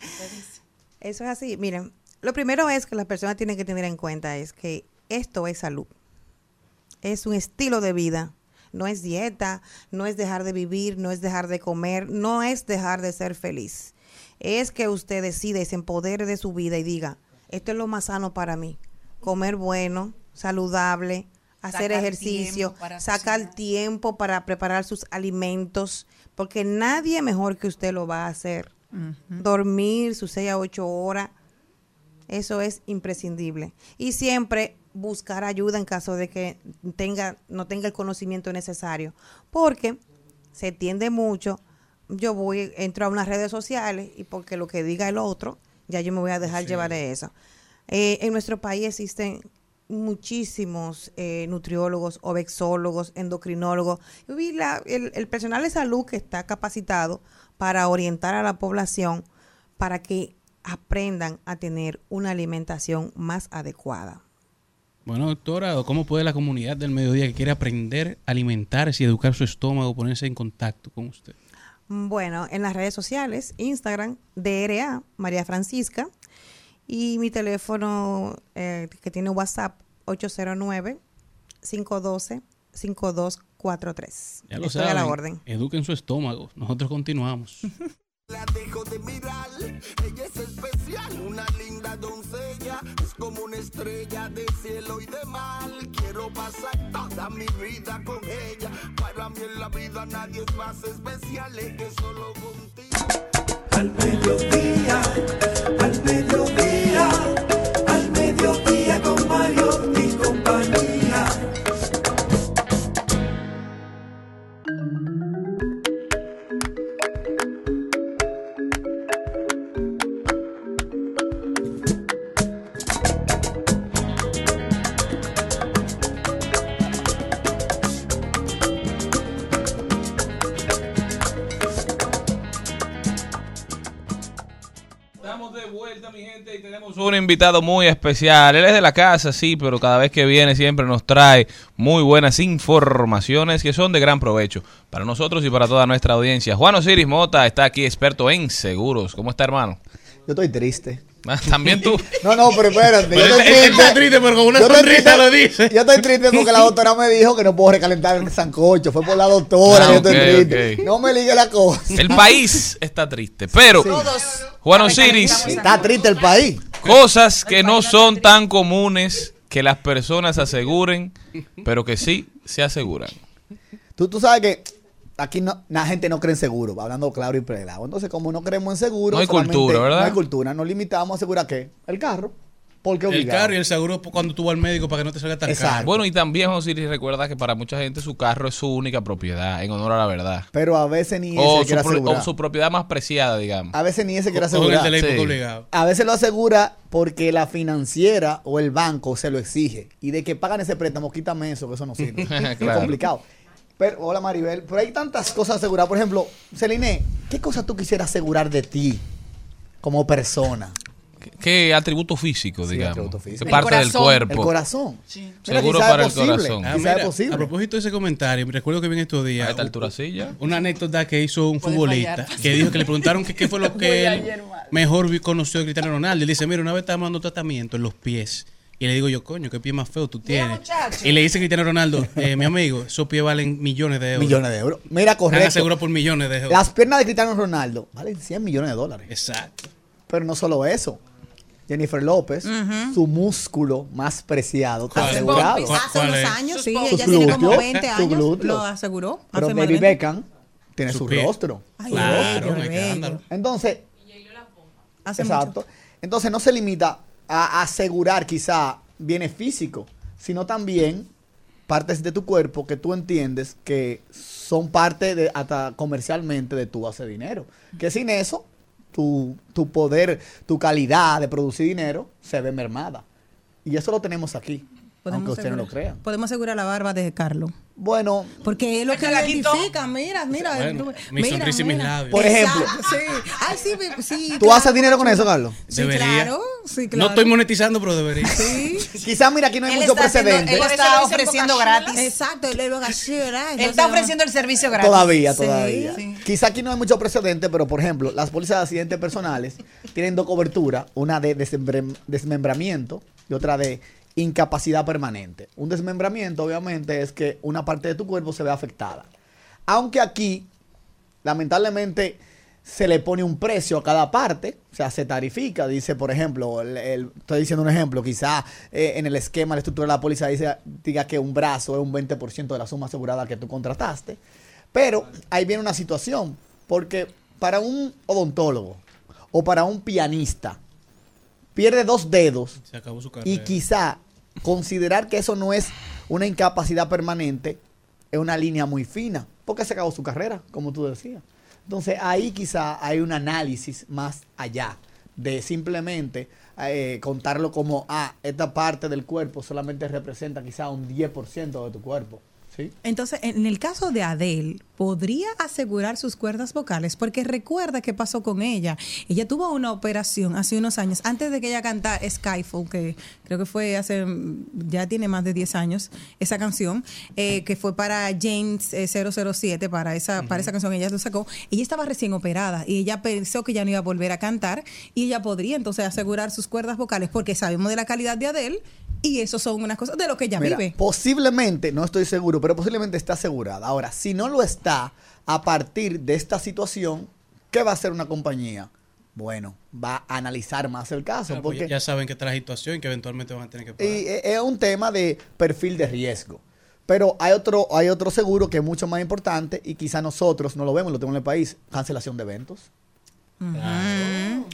(laughs) Eso es así. Miren, lo primero es que las personas tienen que tener en cuenta es que esto es salud. Es un estilo de vida. No es dieta, no es dejar de vivir, no es dejar de comer, no es dejar de ser feliz. Es que usted decide, se empodere de su vida y diga, esto es lo más sano para mí. Comer bueno, saludable, hacer Sacar ejercicio, tiempo sacar cocinar. tiempo para preparar sus alimentos, porque nadie mejor que usted lo va a hacer. Dormir sus 6 a 8 horas, eso es imprescindible. Y siempre buscar ayuda en caso de que tenga, no tenga el conocimiento necesario, porque se tiende mucho. Yo voy, entro a unas redes sociales y porque lo que diga el otro, ya yo me voy a dejar llevar de eso. Eh, en nuestro país existen muchísimos eh, nutriólogos, obexólogos, endocrinólogos y la- el, el personal de salud que está capacitado para orientar a la población para que aprendan a tener una alimentación más adecuada. Bueno, doctora, ¿cómo puede la comunidad del mediodía que quiere aprender a alimentarse y educar su estómago ponerse en contacto con usted? Bueno, en las redes sociales, Instagram, DRA, María Francisca, y mi teléfono eh, que tiene WhatsApp, 809-512-5243. Ya lo Estoy saben. a la orden. Eduquen su estómago. Nosotros continuamos. (laughs) La dejo de mirar, ella es especial, una linda doncella, es como una estrella de cielo y de mar. Quiero pasar toda mi vida con ella, para mí en la vida nadie es más especial, es que solo contigo. Al mediodía, al mediodía, al mediodía con Mario y tenemos un invitado muy especial. Él es de la casa, sí, pero cada vez que viene siempre nos trae muy buenas informaciones que son de gran provecho para nosotros y para toda nuestra audiencia. Juan Osiris Mota está aquí, experto en seguros. ¿Cómo está, hermano? Yo estoy triste. (laughs) También tú. No, no, pero espérate. Pero yo estoy él está triste, pero con una Yo sonrisa lo dice. Yo estoy triste porque la doctora me dijo que no puedo recalentar el sancocho. Fue por la doctora. Ah, yo estoy triste. No me ligue la cosa. El país está triste, pero. Juan Osiris, Está triste el país. cosas que no son tan comunes que las personas aseguren, pero que sí se aseguran. Tú, tú sabes que aquí no, la gente no cree en seguro, hablando claro y pelado. Entonces, como no creemos en seguro, No hay cultura, ¿verdad? No hay cultura. Nos limitamos a asegurar qué? El carro. Porque El carro y el seguro cuando tú vas al médico para que no te salga tan Exacto. caro. Bueno, y también Osiris recuerda que para mucha gente su carro es su única propiedad, en honor a la verdad. Pero a veces ni ese O su, quiere pro- asegurar. o su propiedad más preciada, digamos. A veces ni ese quiere el asegurar. teléfono Sí. obligado. A veces lo asegura porque la financiera o el banco se lo exige. Y de que pagan ese préstamo, quítame eso, que eso no sirve. (laughs) Es complicado. Pero, hola Maribel, pero hay tantas cosas aseguradas. Por ejemplo, Celine, ¿qué cosa tú quisieras asegurar de ti como persona? ¿Qué, qué atributo físico, Sí, digamos? atributo físico. ¿Qué El parte del corazón. cuerpo? El corazón. Sí. Mira, Seguro para es el posible, corazón. Ah, mira, posible. a propósito de ese comentario, me recuerdo que vi en estos días A esta altura sí, ya. una anécdota que hizo un futbolista fallar. que dijo que le preguntaron que qué fue lo (laughs) que él ayer, mejor conoció de Cristiano Ronaldo. Él dice, mira, una vez estábamos dando tratamiento en los pies. Y le digo yo, coño, qué pie más feo tú tienes. Y le dice Cristiano Ronaldo, eh, mi amigo, esos pies valen millones de euros. Millones de euros. Mira, Están correcto. asegurados por millones de euros. Las piernas de Cristiano Ronaldo valen 100 millones de dólares. Exacto. Pero no solo eso. Jennifer López, su músculo más preciado, está asegurado. ¿Cuál- Hace cuál unos es? años, sí, Sus ella glúteos, tiene como sus 20 años, glúteos. lo aseguró. Pero hace David más de 20. Beckham tiene Su su rostro. Ay, Claro, bello, qué bello. escándalo. Entonces, Hace exacto. mucho. Entonces no se limita a asegurar quizá bienes físicos, sino también partes de tu cuerpo que tú entiendes que son parte de hasta comercialmente de tu base de dinero. Que sin eso, tu, tu poder, tu calidad de producir dinero se ve mermada. Y eso lo tenemos aquí, aunque ustedes no lo asegurar- crean. Podemos asegurar la barba de Carlos. Bueno, Porque es lo que la identifica. Mira, mira. Bueno, tú- mi mira, sonrisa y mis labios. Por ejemplo. Exacto, sí. Ay, sí, sí. ¿tú claro. haces dinero con eso, Carlos? Sí, Debería. claro. Sí, claro. No estoy monetizando, pero debería. Sí. Quizá, mira, aquí no hay Él mucho está haciendo- precedente. él está ofreciendo gratis. Exacto, él lo. Él está ofreciendo el servicio gratis. Todavía, todavía. sí. Quizá aquí no hay mucho precedente, pero por ejemplo, las pólizas de accidentes personales tienen dos coberturas, una de desmembra- desmembramiento y otra de incapacidad permanente. Un desmembramiento, obviamente, es que una parte de tu cuerpo se ve afectada. Aunque aquí, lamentablemente, se le pone un precio a cada parte, o sea, se tarifica, dice, por ejemplo, el- el- estoy diciendo un ejemplo, quizá eh, en el esquema, la estructura de la póliza dice, diga que un brazo es un 20% de la suma asegurada que tú contrataste, pero ahí viene una situación, porque para un odontólogo o para un pianista, pierde dos dedos Se acabó su carrera. y quizá considerar que eso no es una incapacidad permanente es una línea muy fina, porque se acabó su carrera, como tú decías. Entonces ahí quizá hay un análisis más allá de simplemente eh, contarlo como, ah, esta parte del cuerpo solamente representa quizá un 10% de tu cuerpo. ¿Sí? Entonces, en el caso de Adele, ¿podría asegurar sus cuerdas vocales? Porque recuerda qué pasó con ella. Ella tuvo una operación hace unos años, antes de que ella cantara Skyfall, que creo que fue hace, mm, ya tiene más de 10 años, esa canción, eh, que fue para James eh, 007, para esa, para esa canción, ella lo sacó. Ella estaba recién operada y ella pensó que ya no iba a volver a cantar y ella podría entonces asegurar sus cuerdas vocales, porque sabemos de la calidad de Adele y eso son unas cosas de lo que ella Mira, vive. posiblemente, no estoy seguro, pero posiblemente está asegurada. Ahora, si no lo está, a partir de esta situación, ¿qué va a hacer una compañía? Bueno, va a analizar más el caso, Claro, pues porque ya saben que está la situación y que eventualmente van a tener que pagar. y, eh, es un tema de perfil de riesgo. Pero hay otro, hay otro seguro que es mucho más importante y quizá nosotros no lo vemos, lo tenemos en el país, cancelación de eventos.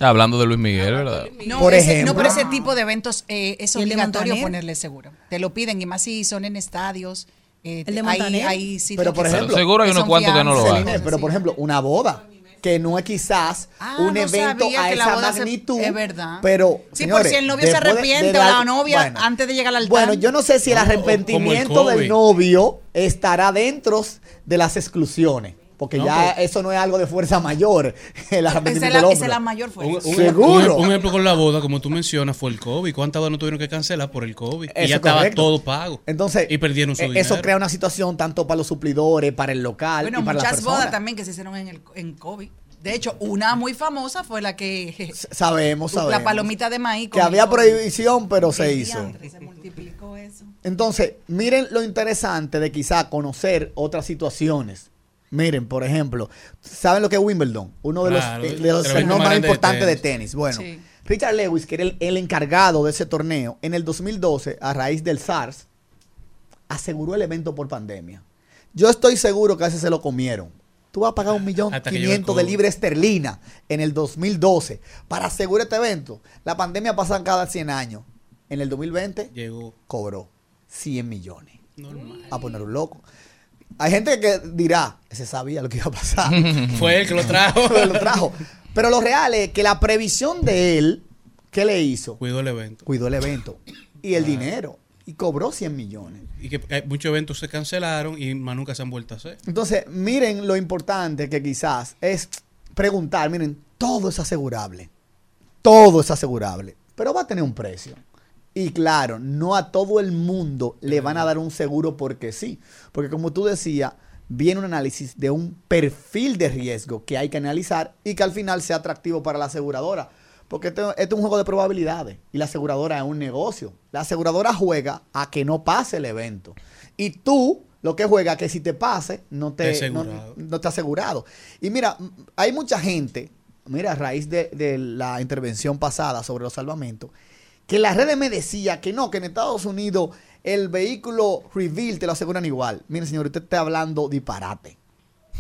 Hablando de Luis Miguel, ¿verdad? No, Por ese- ejemplo. no, pero ese tipo de eventos eh, es ¿Y el de obligatorio ponerle seguro. Te lo piden y más si son en estadios. eh, ¿El de ahí, Montaner? ahí sí Pero, por ejemplo, seguro hay unos cuantos que no lo hacen. Pero por ejemplo, una boda que no es quizás Ah, un no evento a esa se- magnitud. es verdad. Pero, Sí, señores, por si el novio se de- arrepiente o la novia antes de llegar al altar. Bueno, yo no sé si el arrepentimiento el del novio estará dentro de las exclusiones. Porque No, ya pues- eso no es algo de fuerza mayor. (laughs) El esa es, la, del esa es la mayor fuerza. un- Seguro. un- un ejemplo con la boda, como tú mencionas, fue el COVID. ¿Cuántas bodas no tuvieron que cancelar por el COVID? y ya es estaba todo pago. Entonces, y perdieron su eh, dinero. eso crea una situación tanto para los suplidores, para el local Bueno, y para las muchas bodas también que se hicieron en, el, en COVID. De hecho, una muy famosa fue la que... Sabemos, sabemos. La palomita de maíz. Que había prohibición, pero se hizo. Se multiplicó eso. Entonces, miren lo interesante de quizá conocer otras situaciones. Miren, por ejemplo, ¿saben lo que es Wimbledon? Uno de los, eh, el- de los torneos más de importantes de tenis. Bueno, Sí. Richard Lewis, que era el, el encargado de ese torneo, en el 2012, a raíz del SARS, aseguró el evento por pandemia. Yo estoy seguro que a ese se lo comieron. Tú vas a pagar un millón quinientos de libras esterlina en el 2012 para asegurar este evento. La pandemia pasa cada 100 años. En el 2020 Llegó cobró 100 millones. normal. A poner un loco. Hay gente que dirá, ese sabía lo que iba a pasar. (laughs) Fue él que lo trajo. (laughs) Pero lo trajo. Pero lo real es que la previsión de él, ¿qué le hizo? Cuidó el evento. Cuidó el evento y el dinero. Y cobró 100 millones. Y que hay muchos eventos se cancelaron y más nunca se han vuelto a hacer. Entonces, miren lo importante que quizás es preguntar, miren, todo es asegurable. Todo es asegurable. Pero va a tener un precio. Y claro, no a todo el mundo le van a dar un seguro porque sí. Porque como tú decías, viene un análisis de un perfil de riesgo que hay que analizar y que al final sea atractivo para la aseguradora. Porque esto, esto es un juego de probabilidades y la aseguradora es un negocio. La aseguradora juega a que no pase el evento. Y tú lo que juega que si te pase, no te, no, asegurado. no te asegurado. Y mira, hay mucha gente, mira, a raíz de, de la intervención pasada sobre los salvamentos, que las redes me decía que no, que en Estados Unidos el vehículo reveal te lo aseguran igual. Mire, señor, usted está hablando disparate.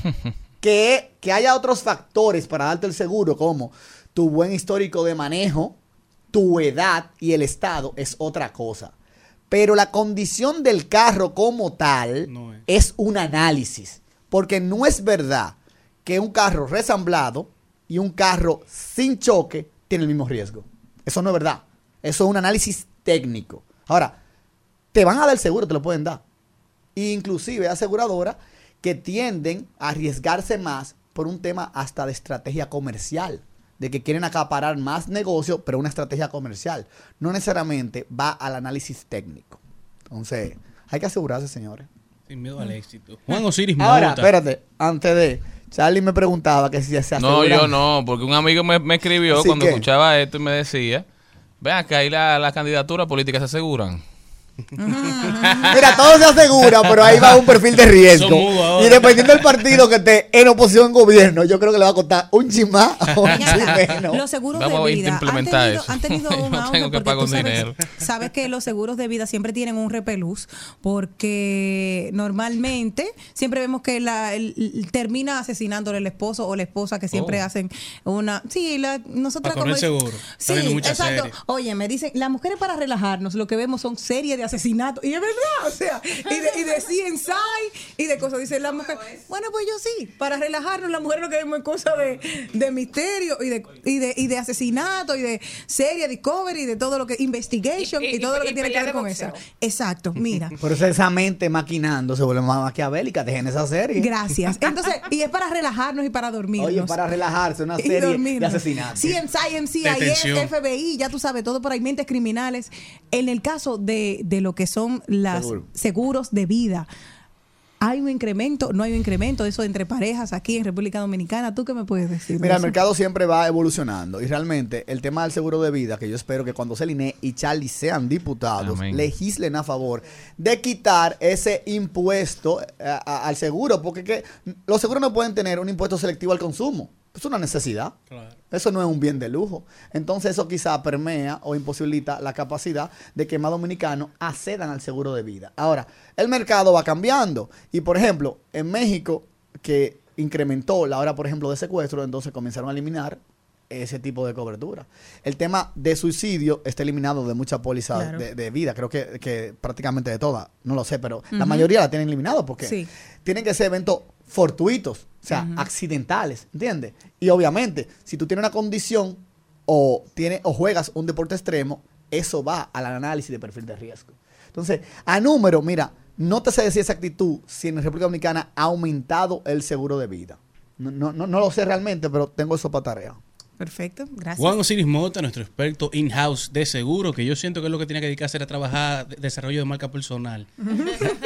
(laughs) que, que haya otros factores para darte el seguro, como tu buen histórico de manejo, tu edad y el estado es otra cosa. Pero la condición del carro como tal No es. es un análisis. Porque no es verdad que un carro resamblado y un carro sin choque tiene el mismo riesgo. Eso no es verdad. Eso es un análisis técnico. Ahora, te van a dar el seguro, te lo pueden dar. Inclusive hay aseguradoras que tienden a arriesgarse más por un tema hasta de estrategia comercial, de que quieren acaparar más negocio, pero una estrategia comercial. No necesariamente va al análisis técnico. Entonces, hay que asegurarse, señores. Sin miedo al éxito. Juan Osiris Ahora, espérate, antes de... Charlie me preguntaba que si se aseguran... No, yo no, porque un amigo me, me escribió Así cuando que- escuchaba esto y me decía, ven acá, ahí la, la candidatura política se aseguran. (laughs) Mira, todo se asegura, pero ahí va un perfil de riesgo. Y dependiendo del partido que esté en oposición al gobierno, yo creo que le va a costar un o menos. Los seguros Vamos de a vida han tenido, eso. han tenido (laughs) un no tengo que pagar sabes, dinero. sabes que los seguros de vida siempre tienen un repelús porque normalmente siempre vemos que la, el- el- termina asesinándole el esposo o la esposa que siempre Oh. hacen una... Sí, la, nosotros Para como... seguro. Está Sí, exacto. series. Oye, me dicen, las mujeres para relajarnos lo que vemos son series de asesinatos. Y es verdad, o sea, y de, y de CSI y de cosas. Dicen las mujeres, bueno, pues yo sí, para relajarnos, las mujeres lo que vemos es cosas de, de misterio y de, y, de, y de asesinato y de serie, discovery, de todo lo que, investigation y, Y- y- todo lo que y tiene que ver de con eso. Exacto, mira. (laughs) Por eso esa mente maquinando se vuelve más maquiavélica. Dejen esa serie. Gracias. Entonces, y es para relajarnos y para dormirnos. Oye, para relajarse, una y serie de dormirnos. asesinatos. CSI, Detención. FBI, ya tú sabes, todo por ahí, mentes criminales. En el caso de, de lo que son los Seguro. seguros de vida, ¿hay un incremento? ¿No hay un incremento de eso entre parejas aquí en República Dominicana? ¿Tú qué me puedes decir? de Mira, el mercado siempre va evolucionando y realmente el tema del seguro de vida, que yo espero que cuando Celine y Charlie sean diputados, Amén. legislen a favor de quitar ese impuesto eh, a- al seguro, porque que los seguros no pueden tener un impuesto selectivo al consumo. Es una necesidad. Claro. Eso no es un bien de lujo. Entonces eso quizá permea o imposibilita la capacidad de que más dominicanos accedan al seguro de vida. Ahora, el mercado va cambiando. Y por ejemplo, en México, que incrementó la hora, por ejemplo, de secuestro, entonces comenzaron a eliminar ese tipo de cobertura. El tema de suicidio está eliminado de muchas pólizas Claro. de, de vida, creo que, que prácticamente de todas, no lo sé, pero la mayoría la tienen eliminado porque Sí. tienen que ser eventos fortuitos, o sea, accidentales, ¿entiendes? Y obviamente, si tú tienes una condición o, tienes, o juegas un deporte extremo, eso va al análisis de perfil de riesgo. Entonces, a número, mira, no te sé decir esa actitud si en República Dominicana ha aumentado el seguro de vida. No, no, no, no lo sé realmente, pero tengo eso para tarea. Perfecto, gracias. Juan Osiris Mota, nuestro experto in-house de seguro, que yo siento que es lo que tiene que dedicarse a trabajar de- desarrollo de marca personal.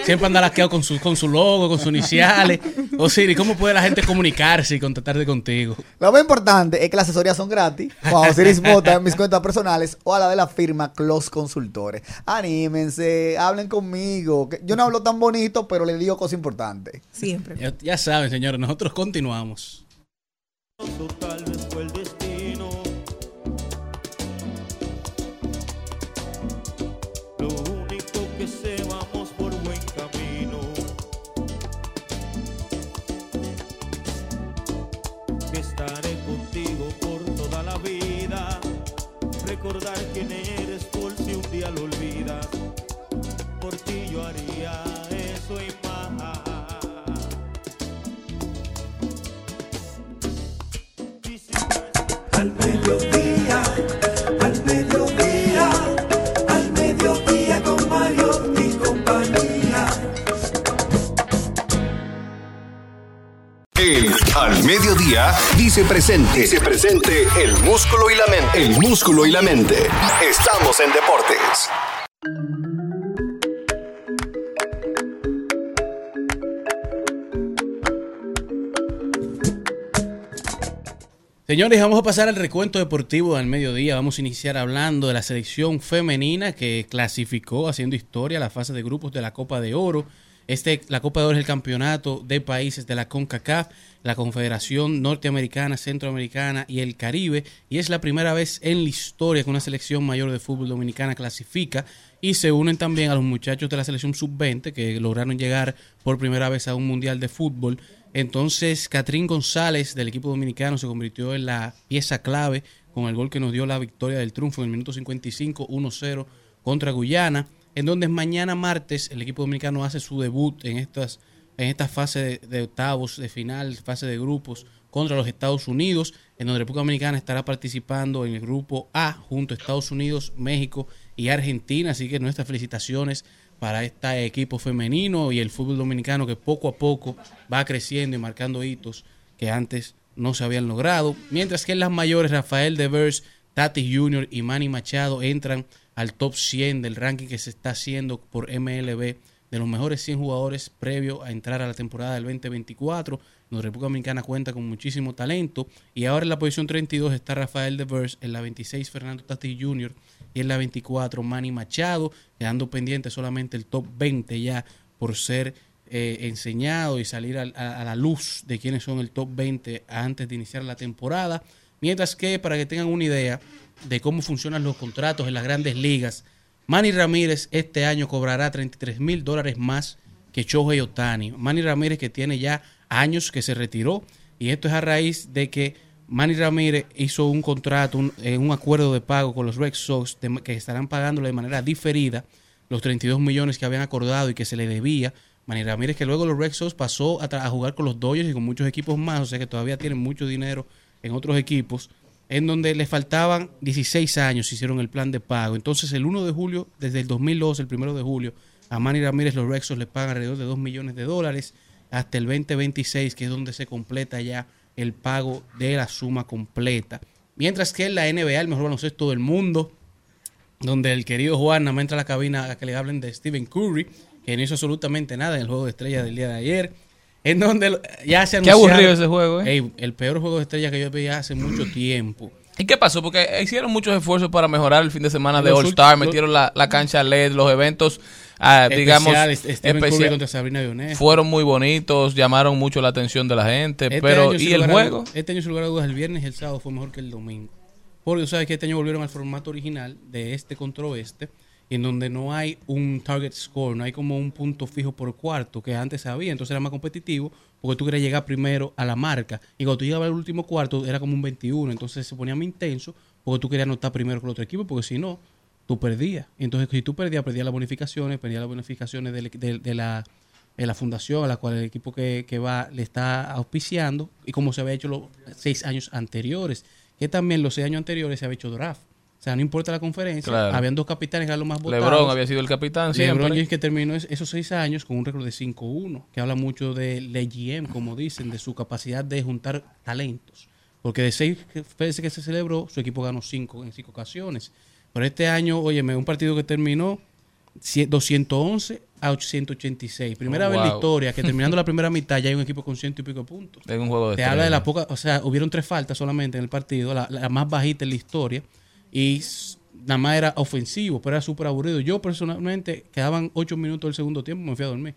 Siempre anda lasqueado con su, con su logo, con sus iniciales. Osiris, ¿cómo puede la gente comunicarse y contactarte contigo? Lo más importante es que las asesorías son gratis. Juan Osiris Mota en mis cuentas personales o a la de la firma Clos Consultores. Anímense, hablen conmigo. Yo no hablo tan bonito, pero le digo cosas importantes. Siempre. Ya, ya saben, señores, nosotros continuamos. Tal vez fue el Recordar quién eres por si un día lo olvidas. Por ti yo haría eso y Al Mediodía dice presente. Dice presente el músculo y la mente. El músculo y la mente. Estamos en deportes. Señores, vamos a pasar al recuento deportivo del mediodía. Vamos a iniciar hablando de la selección femenina que clasificó haciendo historia a la fase de grupos de la Copa de Oro. Este, la Copa de Oro es el campeonato de países de la CONCACAF, la Confederación Norteamericana, Centroamericana y el Caribe. Y es la primera vez en la historia que una selección mayor de fútbol dominicana clasifica. Y se unen también a los muchachos de la selección sub-20 que lograron llegar por primera vez a un mundial de fútbol. Entonces, Catrín González del equipo dominicano se convirtió en la pieza clave con el gol que nos dio la victoria del triunfo en el minuto 55, 1-0 contra Guyana, en donde mañana martes el equipo dominicano hace su debut en estas en esta fase de, octavos, de final, fase de grupos contra los Estados Unidos, en donde República Dominicana estará participando en el grupo A junto a Estados Unidos, México y Argentina. Así que nuestras felicitaciones para este equipo femenino y el fútbol dominicano que poco a poco va creciendo y marcando hitos que antes no se habían logrado. Mientras que en las mayores, Rafael Devers, Tati Jr. y Manny Machado entran al top 100 del ranking que se está haciendo por MLB de los mejores 100 jugadores previo a entrar a la temporada del 2024. La República Dominicana cuenta con muchísimo talento. Y ahora en la posición 32 está Rafael Devers, en la 26 Fernando Tatis Jr. y en la 24 Manny Machado, quedando pendiente solamente el top 20 ya por ser eh, enseñado y salir a- a la luz de quiénes son el top 20 antes de iniciar la temporada. Mientras que, para que tengan una idea de cómo funcionan los contratos en las grandes ligas, Manny Ramírez este año cobrará 33 mil dólares más que Shohei Otani. Manny Ramírez que tiene ya años que se retiró y esto es a raíz de que Manny Ramírez hizo un contrato, un, eh, un acuerdo de pago con los Red Sox de- que estarán pagándole de manera diferida los 32 millones que habían acordado y que se le debía. Manny Ramírez que luego los Red Sox pasó a, jugar con los Dodgers y con muchos equipos más, o sea que todavía tienen mucho dinero en otros equipos, en donde le faltaban 16 años, hicieron el plan de pago. Entonces el 1 de julio, desde el 2002, el 1 de julio, a Manny Ramírez los Red Sox le pagan alrededor de 2 millones de dólares hasta el 2026, que es donde se completa ya el pago de la suma completa. Mientras que en la NBA, el mejor baloncesto del mundo, donde el querido Juan más entra a la cabina a que le hablen de Stephen Curry, que no hizo absolutamente nada en el juego de estrellas del día de ayer, en donde ya se Qué aburrido ese juego, ¿eh? Ey, el peor juego de estrellas que yo veía hace mucho tiempo. ¿Y qué pasó? Porque hicieron muchos esfuerzos para mejorar el fin de semana de All Star, metieron la, la cancha LED, los eventos, ah, digamos, especial- contra Sabrina Ionescu. fueron muy bonitos, llamaron mucho la atención de la gente, Este pero ¿y el a juego? Este año, sin lugar a dudas, el viernes y el sábado fue mejor que el domingo. Porque sabes que este año volvieron al formato original de este contra oeste, en donde no hay un target score, no hay como un punto fijo por cuarto, que antes había, entonces era más competitivo, porque tú querías llegar primero a la marca. Y cuando tú llegabas al último cuarto, era como un 21, entonces se ponía muy intenso, porque tú querías anotar primero que el otro equipo, porque si no, tú perdías. Entonces, si tú perdías, perdías las bonificaciones, perdías las bonificaciones de, de la, de la fundación a la cual el equipo que, que va le está auspiciando y como se había hecho los seis años anteriores, que también los seis años anteriores se había hecho draft. O sea, no importa la conferencia, Claro. habían dos capitanes que eran los más votados. LeBron había sido el capitán LeBron siempre. James que terminó es- esos seis años con un récord de 5-1, que habla mucho de la GM, como dicen, de su capacidad de juntar talentos. Porque de seis veces que se celebró, su equipo ganó cinco en cinco ocasiones. Pero este año, óyeme, un partido que terminó cie- 211 a 886. Primera Oh, vez en la wow. historia que (laughs) terminando la primera mitad ya hay un equipo con ciento y pico puntos. En un juego de Te habla de la poca, o sea, hubieron tres faltas solamente en el partido, la, la más bajita en la historia, y nada más era ofensivo, pero era súper aburrido. Yo personalmente, quedaban ocho minutos del segundo tiempo, me fui a dormir.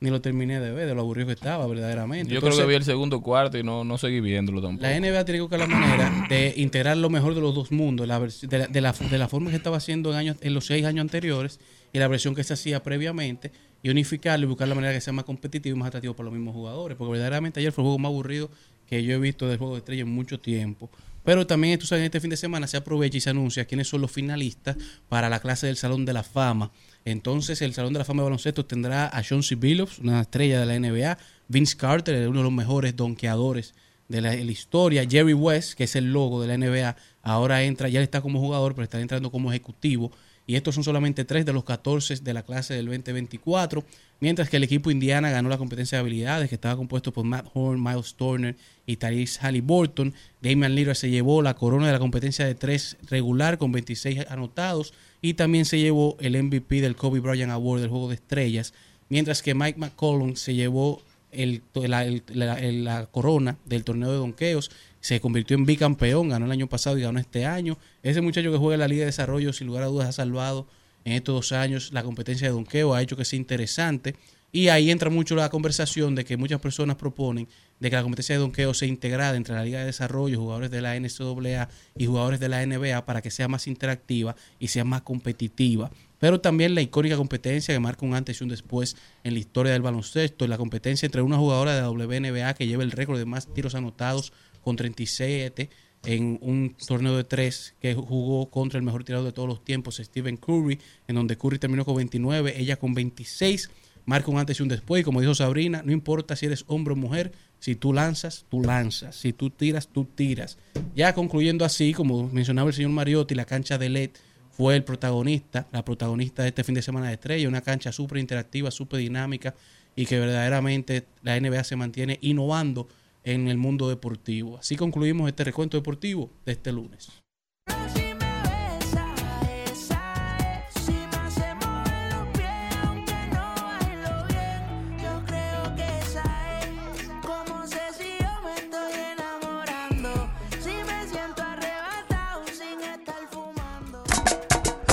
Ni lo terminé de ver, de lo aburrido que estaba, verdaderamente. Yo Entonces, creo que vi el segundo cuarto y no, no seguí viéndolo tampoco. la NBA tiene que buscar la manera de integrar lo mejor de los dos mundos, la de, la, de, la, de la forma que estaba haciendo en, años, en los seis años anteriores y la versión que se hacía previamente, y unificarlo y buscar la manera que sea más competitivo y más atractivo para los mismos jugadores. Porque verdaderamente ayer fue el juego más aburrido que yo he visto del juego de estrella en mucho tiempo. Pero también, tú sabes, este fin de semana se aprovecha y se anuncia quiénes son los finalistas para la clase del Salón de la Fama. Entonces, el Salón de la Fama de Baloncesto tendrá a John C. Billups, una estrella de la NBA, Vince Carter, uno de los mejores donkeadores de la, de la historia, Jerry West, que es el logo de la NBA, ahora entra, ya está como jugador, pero está entrando como ejecutivo. Y estos son solamente tres de los 14 de la clase del 2024. Mientras que el equipo Indiana ganó la competencia de habilidades, que estaba compuesto por Matt Horn, Miles Turner y Tyrese Halliburton. Damian Lillard se llevó la corona de la competencia de tres regular con 26 anotados. Y también se llevó el MVP del Kobe Bryant Award del Juego de Estrellas. Mientras que Mike McCollum se llevó el- la, corona del torneo de donqueos. Se convirtió en bicampeón, ganó el año pasado y ganó este año. Ese muchacho que juega en la Liga de Desarrollo, sin lugar a dudas, ha salvado en estos dos años la competencia de donqueo, ha hecho que sea interesante. Y ahí entra mucho la conversación de que muchas personas proponen de que la competencia de donqueo sea integrada entre la Liga de Desarrollo, jugadores de la NCAA y jugadores de la NBA para que sea más interactiva y sea más competitiva. Pero también la icónica competencia que marca un antes y un después en la historia del baloncesto, la competencia entre una jugadora de la WNBA que lleva el récord de más tiros anotados con 37 en un torneo de tres que jugó contra el mejor tirador de todos los tiempos, Stephen Curry, en donde Curry terminó con 29, ella con 26, marca un antes y un después. Y como dijo Sabrina, no importa si eres hombre o mujer, si tú lanzas, tú lanzas. Si tú tiras, tú tiras. Ya concluyendo así, como mencionaba el señor Mariotti, la cancha de LED fue el protagonista, la protagonista de este fin de semana de estrella, una cancha súper interactiva, súper dinámica y que verdaderamente la NBA se mantiene innovando en el mundo deportivo. Así concluimos este recuento deportivo de este lunes.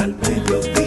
Al mediodía,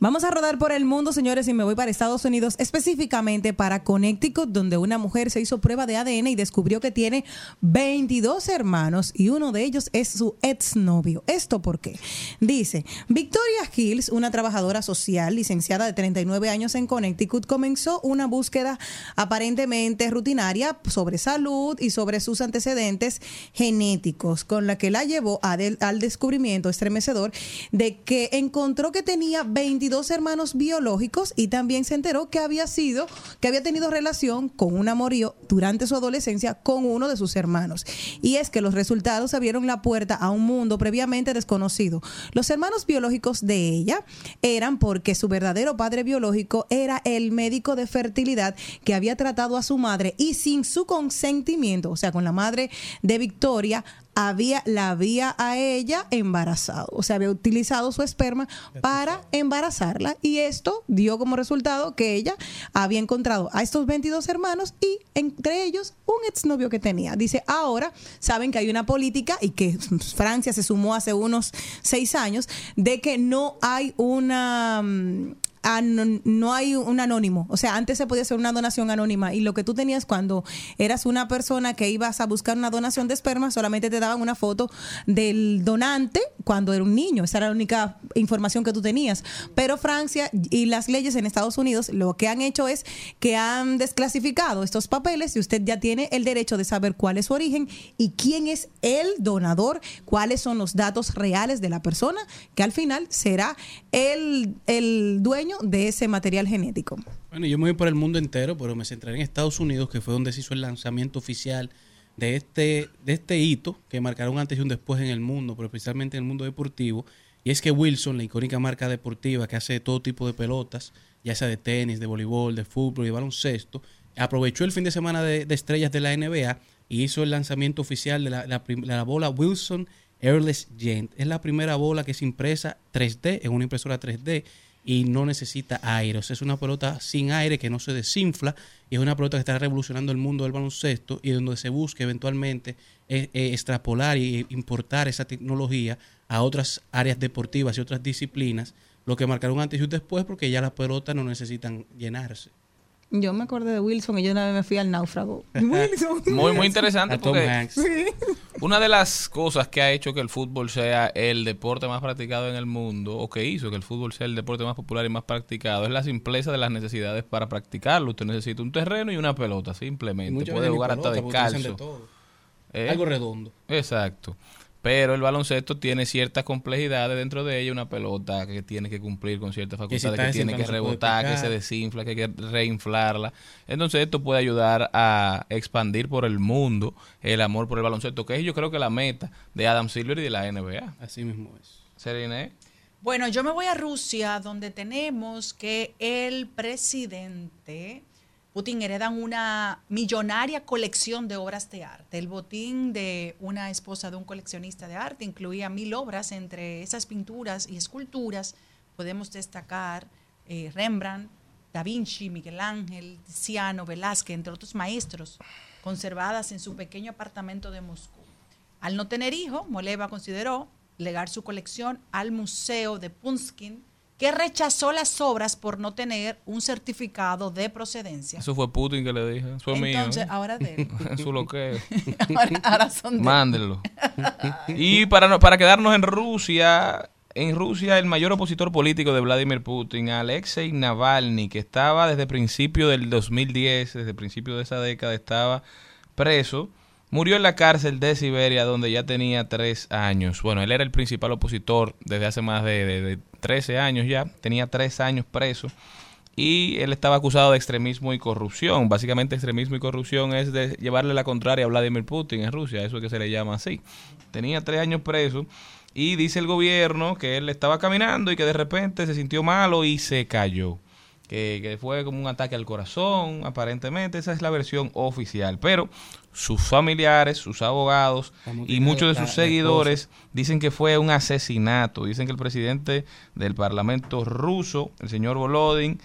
Vamos a rodar por el mundo, señores, y me voy para Estados Unidos, específicamente para Connecticut, donde una mujer se hizo prueba de ADN y descubrió que tiene 22 hermanos y uno de ellos es su exnovio. ¿Esto por qué? Dice, Victoria Hills, una trabajadora social licenciada de 39 años en Connecticut, comenzó una búsqueda aparentemente rutinaria sobre salud y sobre sus antecedentes genéticos, con la que la llevó al descubrimiento estremecedor de que encontró que tenía 22 hermanos biológicos y también se enteró que había sido, que había tenido relación con un amorío durante su adolescencia con uno de sus hermanos. Y es que los resultados abrieron la puerta a un mundo previamente desconocido. Los hermanos biológicos de ella eran porque su verdadero padre biológico era el médico de fertilidad que había tratado a su madre y sin su consentimiento, o sea, con la madre de Victoria, había, la había a ella embarazado, o sea, había utilizado su esperma para embarazarla y esto dio como resultado que ella había encontrado a estos 22 hermanos y entre ellos un exnovio que tenía. Dice, ahora saben que hay una política y que Francia se sumó hace unos seis años de que no hay una... anon- no hay un anónimo. O sea, antes se podía hacer una donación anónima y lo que tú tenías cuando eras una persona que ibas a buscar una donación de esperma, solamente te daban una foto del donante cuando era un niño. Esa era la única información que tú tenías. Pero Francia y las leyes en Estados Unidos lo que han hecho es que han desclasificado estos papeles y usted ya tiene el derecho de saber cuál es su origen y quién es el donador, cuáles son los datos reales de la persona, que al final será el, el dueño de ese material genético. Bueno, yo me voy por el mundo entero, pero me centraré en Estados Unidos, que fue donde se hizo el lanzamiento oficial de este, de este hito que marcará un antes y un después en el mundo, pero especialmente en el mundo deportivo. Y es que Wilson, la icónica marca deportiva que hace todo tipo de pelotas, ya sea de tenis, de voleibol, de fútbol y baloncesto, aprovechó el fin de semana de, estrellas de la NBA y hizo el lanzamiento oficial de la bola Wilson Airless Gent. Es la primera bola que es impresa 3D en una impresora 3D y no necesita aire. O sea, es una pelota sin aire que no se desinfla y es una pelota que está revolucionando el mundo del baloncesto y donde se busca eventualmente eh, eh, extrapolar y importar esa tecnología a otras áreas deportivas y otras disciplinas, lo que marcará un antes y un después porque ya las pelotas no necesitan llenarse. Yo me acordé de Wilson y yo una vez me fui al náufrago. (laughs) Wilson. Muy, muy interesante A Tom porque una de las cosas que ha hecho que el fútbol sea el deporte más practicado en el mundo, o que hizo que el fútbol sea el deporte más popular y más practicado, es la simpleza de las necesidades para practicarlo. Usted necesita un terreno y una pelota, simplemente. Puede jugar hasta pelota, de descalzo. todo. ¿Eh? Algo redondo. Exacto. Pero el baloncesto tiene ciertas complejidades dentro de ella, una pelota que tiene que cumplir con ciertas facultades, que, tiene que rebotar, que se desinfla, que hay que reinflarla. Entonces esto puede ayudar a expandir por el mundo el amor por el baloncesto, que es yo creo que la meta de Adam Silver y de la NBA. Así mismo es. Serena, Bueno, yo me voy a Rusia, donde tenemos que el presidente Putin heredan una millonaria colección de obras de arte. El botín de una esposa de un coleccionista de arte incluía mil obras. Entre esas pinturas y esculturas podemos destacar eh, Rembrandt, Da Vinci, Miguel Ángel, Tiziano, Velázquez, entre otros maestros, conservadas en su pequeño apartamento de Moscú. Al no tener hijo, Moleva consideró legar su colección al Museo de Punskin, que rechazó las obras por no tener un certificado de procedencia. Eso fue Putin que le dije. Eso es mío. Entonces, ¿eh? ahora de él. Eso lo que Ahora, ahora son de. Mándenlo. Y para, no- para quedarnos en Rusia, en Rusia el mayor opositor político de Vladimir Putin, Alexei Navalny, que estaba desde principio del 2010, desde principio de esa década, estaba preso, murió en la cárcel de Siberia donde ya tenía tres años. Bueno, él era el principal opositor desde hace más de, de- de 13 años ya, tenía tres años preso y él estaba acusado de extremismo y corrupción. Básicamente extremismo y corrupción es de llevarle la contraria a Vladimir Putin en Rusia, eso es que se le llama así. Tenía tres años preso y dice el gobierno que él estaba caminando y que de repente se sintió malo y se cayó. Que, que fue como un ataque al corazón, aparentemente, esa es la versión oficial. Pero sus familiares, sus abogados y muchos de sus seguidores dicen que fue un asesinato. Dicen que el presidente del Parlamento ruso, el señor Volodin,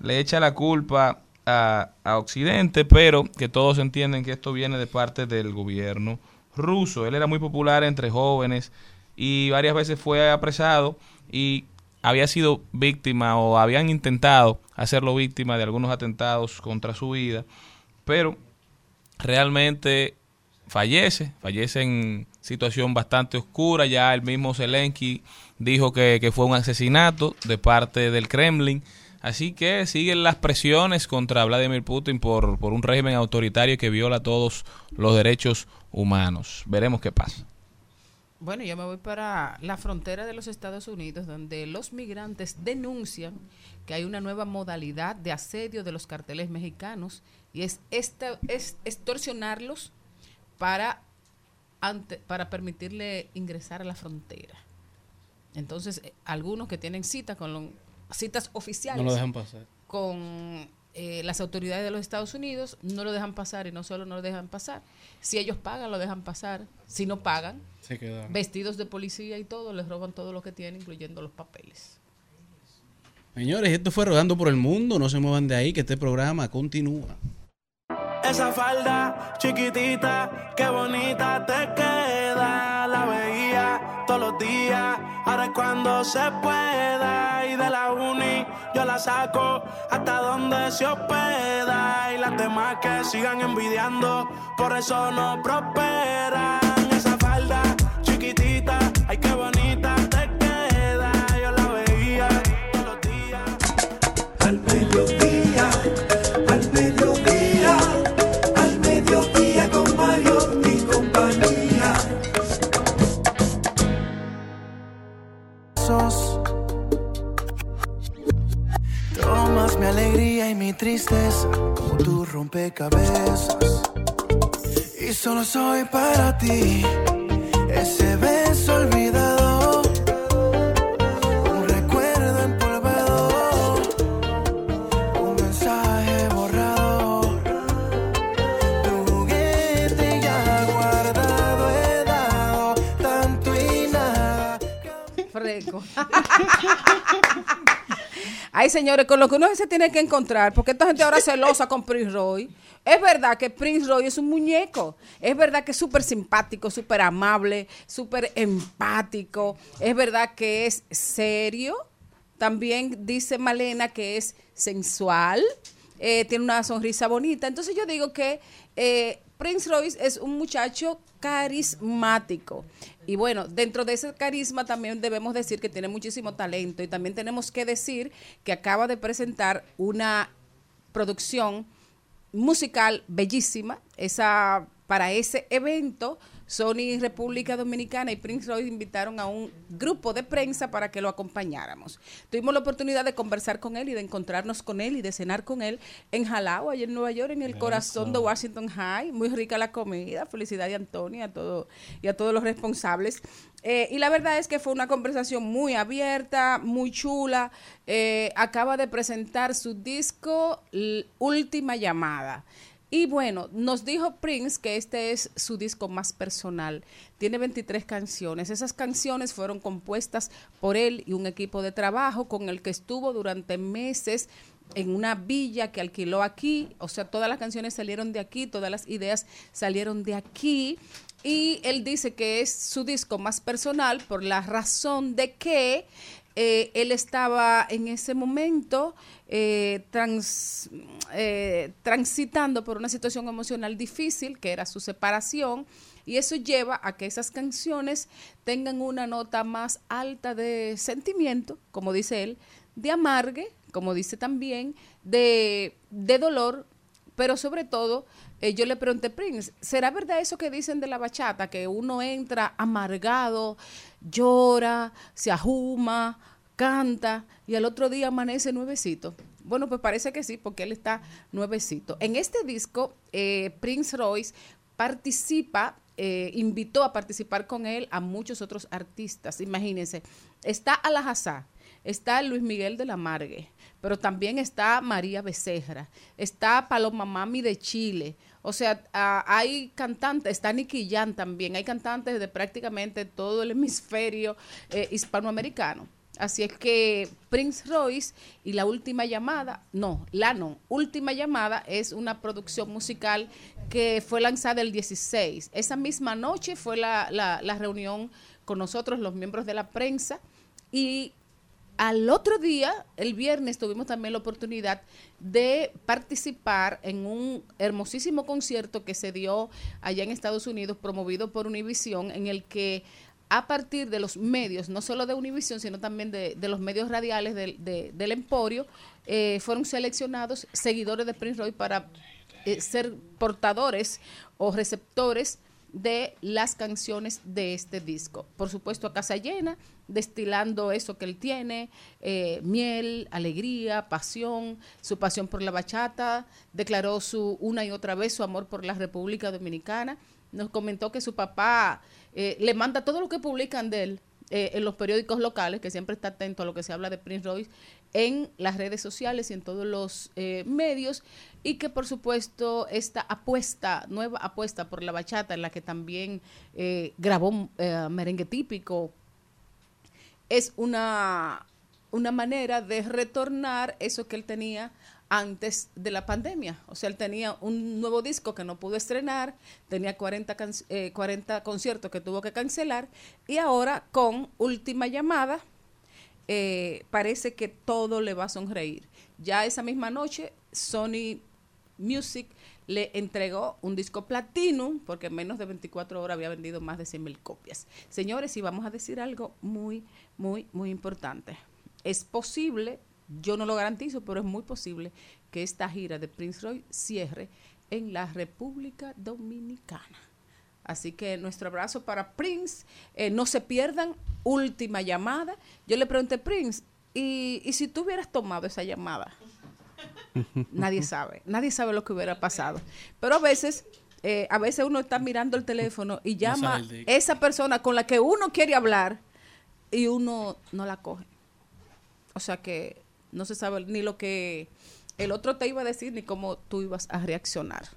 le echa la culpa a, a Occidente, pero que todos entienden que esto viene de parte del gobierno ruso. Él era muy popular entre jóvenes y varias veces fue apresado y había sido víctima o habían intentado hacerlo víctima de algunos atentados contra su vida, pero realmente fallece, fallece en situación bastante oscura, ya el mismo Zelensky dijo que, fue un asesinato de parte del Kremlin, así que siguen las presiones contra Vladimir Putin por, por un régimen autoritario que viola todos los derechos humanos. Veremos qué pasa. Bueno, yo me voy para la frontera de los Estados Unidos, donde los migrantes denuncian que hay una nueva modalidad de asedio de los carteles mexicanos y es, esta, es extorsionarlos para, ante- para permitirle ingresar a la frontera. Entonces, eh, algunos que tienen cita con lo- citas oficiales No lo dejan pasar. con eh, las autoridades de los Estados Unidos, no lo dejan pasar y no solo no lo dejan pasar. Si ellos pagan, lo dejan pasar. Si no pagan, Se quedaron. vestidos de policía y todo, les roban todo lo que tienen, incluyendo los papeles. Señores, esto fue rodando por el mundo. No se muevan de ahí, que este programa continúa. Esa falda chiquitita, qué bonita te queda. La veía todos los días, ahora es cuando se pueda. Y de la uni yo la saco hasta donde se hospeda. Y las demás que sigan envidiando, por eso no prosperan. Ay qué bonita te queda. Yo la veía todos los días. Al mediodía, al mediodía, al mediodía con Mario y compañía. Sos- Tomas mi alegría y mi tristeza como tu rompecabezas. Y solo soy para ti ese beso olvidado. Ay, señores, con lo que uno se tiene que encontrar, porque esta gente ahora celosa con Prince Roy. Es verdad que Prince Roy es un muñeco. Es verdad que es súper simpático, súper amable, súper empático. Es verdad que es serio. También dice Malena que es sensual. eh, tiene una sonrisa bonita. Entonces yo digo que eh, Prince Royce es un muchacho carismático. Y bueno, dentro de ese carisma también debemos decir que tiene muchísimo talento. Y también tenemos que decir que acaba de presentar una producción musical bellísima. Esa, para ese evento, Sony República Dominicana y Prince Royce invitaron a un grupo de prensa para que lo acompañáramos. Tuvimos la oportunidad de conversar con él y de encontrarnos con él y de cenar con él en Jalao, allá en Nueva York, en el corazón de Washington High. Muy rica la comida. Felicidad de Antonio y a, todo, y a todos los responsables. Eh, y la verdad es que fue una conversación muy abierta, muy chula. Eh, acaba de presentar su disco Última Llamada. Y bueno, nos dijo Prince que este es su disco más personal. Tiene 23 canciones. Esas canciones fueron compuestas por él y un equipo de trabajo con el que estuvo durante meses en una villa que alquiló aquí. O sea, todas las canciones salieron de aquí, todas las ideas salieron de aquí. Y él dice que es su disco más personal por la razón de que eh, él estaba en ese momento eh, eh, transitando por una situación emocional difícil, que era su separación, y eso lleva a que esas canciones tengan una nota más alta de sentimiento, como dice él, de amargue, como dice también, de, de dolor, pero sobre todo, yo le pregunté, Prince, ¿será verdad eso que dicen de la bachata? Que uno entra amargado, llora, se ajuma, canta y al otro día amanece nuevecito. Bueno, pues parece que sí, porque él está nuevecito. En este disco, eh, Prince Royce participa, eh, invitó a participar con él a muchos otros artistas. Imagínense, está Alajazá, está Luis Miguel de la Margue, pero también está María Becerra, está Paloma Mami de Chile. O sea, hay cantantes, está Nicky Jam también, hay cantantes de prácticamente todo el hemisferio eh, hispanoamericano. Así es que Prince Royce y la última llamada, no, la no, última llamada es una producción musical que fue lanzada el 16. Esa misma noche fue la, la- la reunión con nosotros, los miembros de la prensa, y al otro día, el viernes, tuvimos también la oportunidad de participar en un hermosísimo concierto que se dio allá en Estados Unidos, promovido por Univision, en el que a partir de los medios, no solo de Univision, sino también de, los medios radiales del, de- del Emporio, eh, fueron seleccionados seguidores de Prince Roy para eh, ser portadores o receptores de las canciones de este disco. Por supuesto, a casa llena, destilando eso que él tiene, eh, miel, alegría, pasión, su pasión por la bachata, declaró su una y otra vez su amor por la República Dominicana, nos comentó que su papá eh, le manda todo lo que publican de él eh, en los periódicos locales, que siempre está atento a lo que se habla de Prince Royce, en las redes sociales y en todos los eh, medios, y que por supuesto esta apuesta, nueva apuesta por la bachata, en la que también eh, grabó eh, merengue típico, es una, una manera de retornar eso que él tenía antes de la pandemia. O sea, él tenía un nuevo disco que no pudo estrenar, tenía 40, can- eh, 40 conciertos que tuvo que cancelar y ahora con última llamada parece que todo le va a sonreír. Ya esa misma noche Sony Music le entregó un disco platinum porque en menos de 24 horas había vendido más de 100 mil copias. Señores, y vamos a decir algo muy, muy, muy importante. Es posible, yo no lo garantizo, pero es muy posible que esta gira de Prince Roy cierre en la República Dominicana. Así que nuestro abrazo para Prince. Eh, no se pierdan, última llamada. Yo le pregunté, Prince, ¿y, y si tú hubieras tomado esa llamada? Nadie sabe, nadie sabe lo que hubiera pasado. Pero a veces, eh, a veces uno está mirando el teléfono y llama de- esa persona con la que uno quiere hablar y uno no la coge. O sea que no se sabe ni lo que el otro te iba a decir ni cómo tú ibas a reaccionar.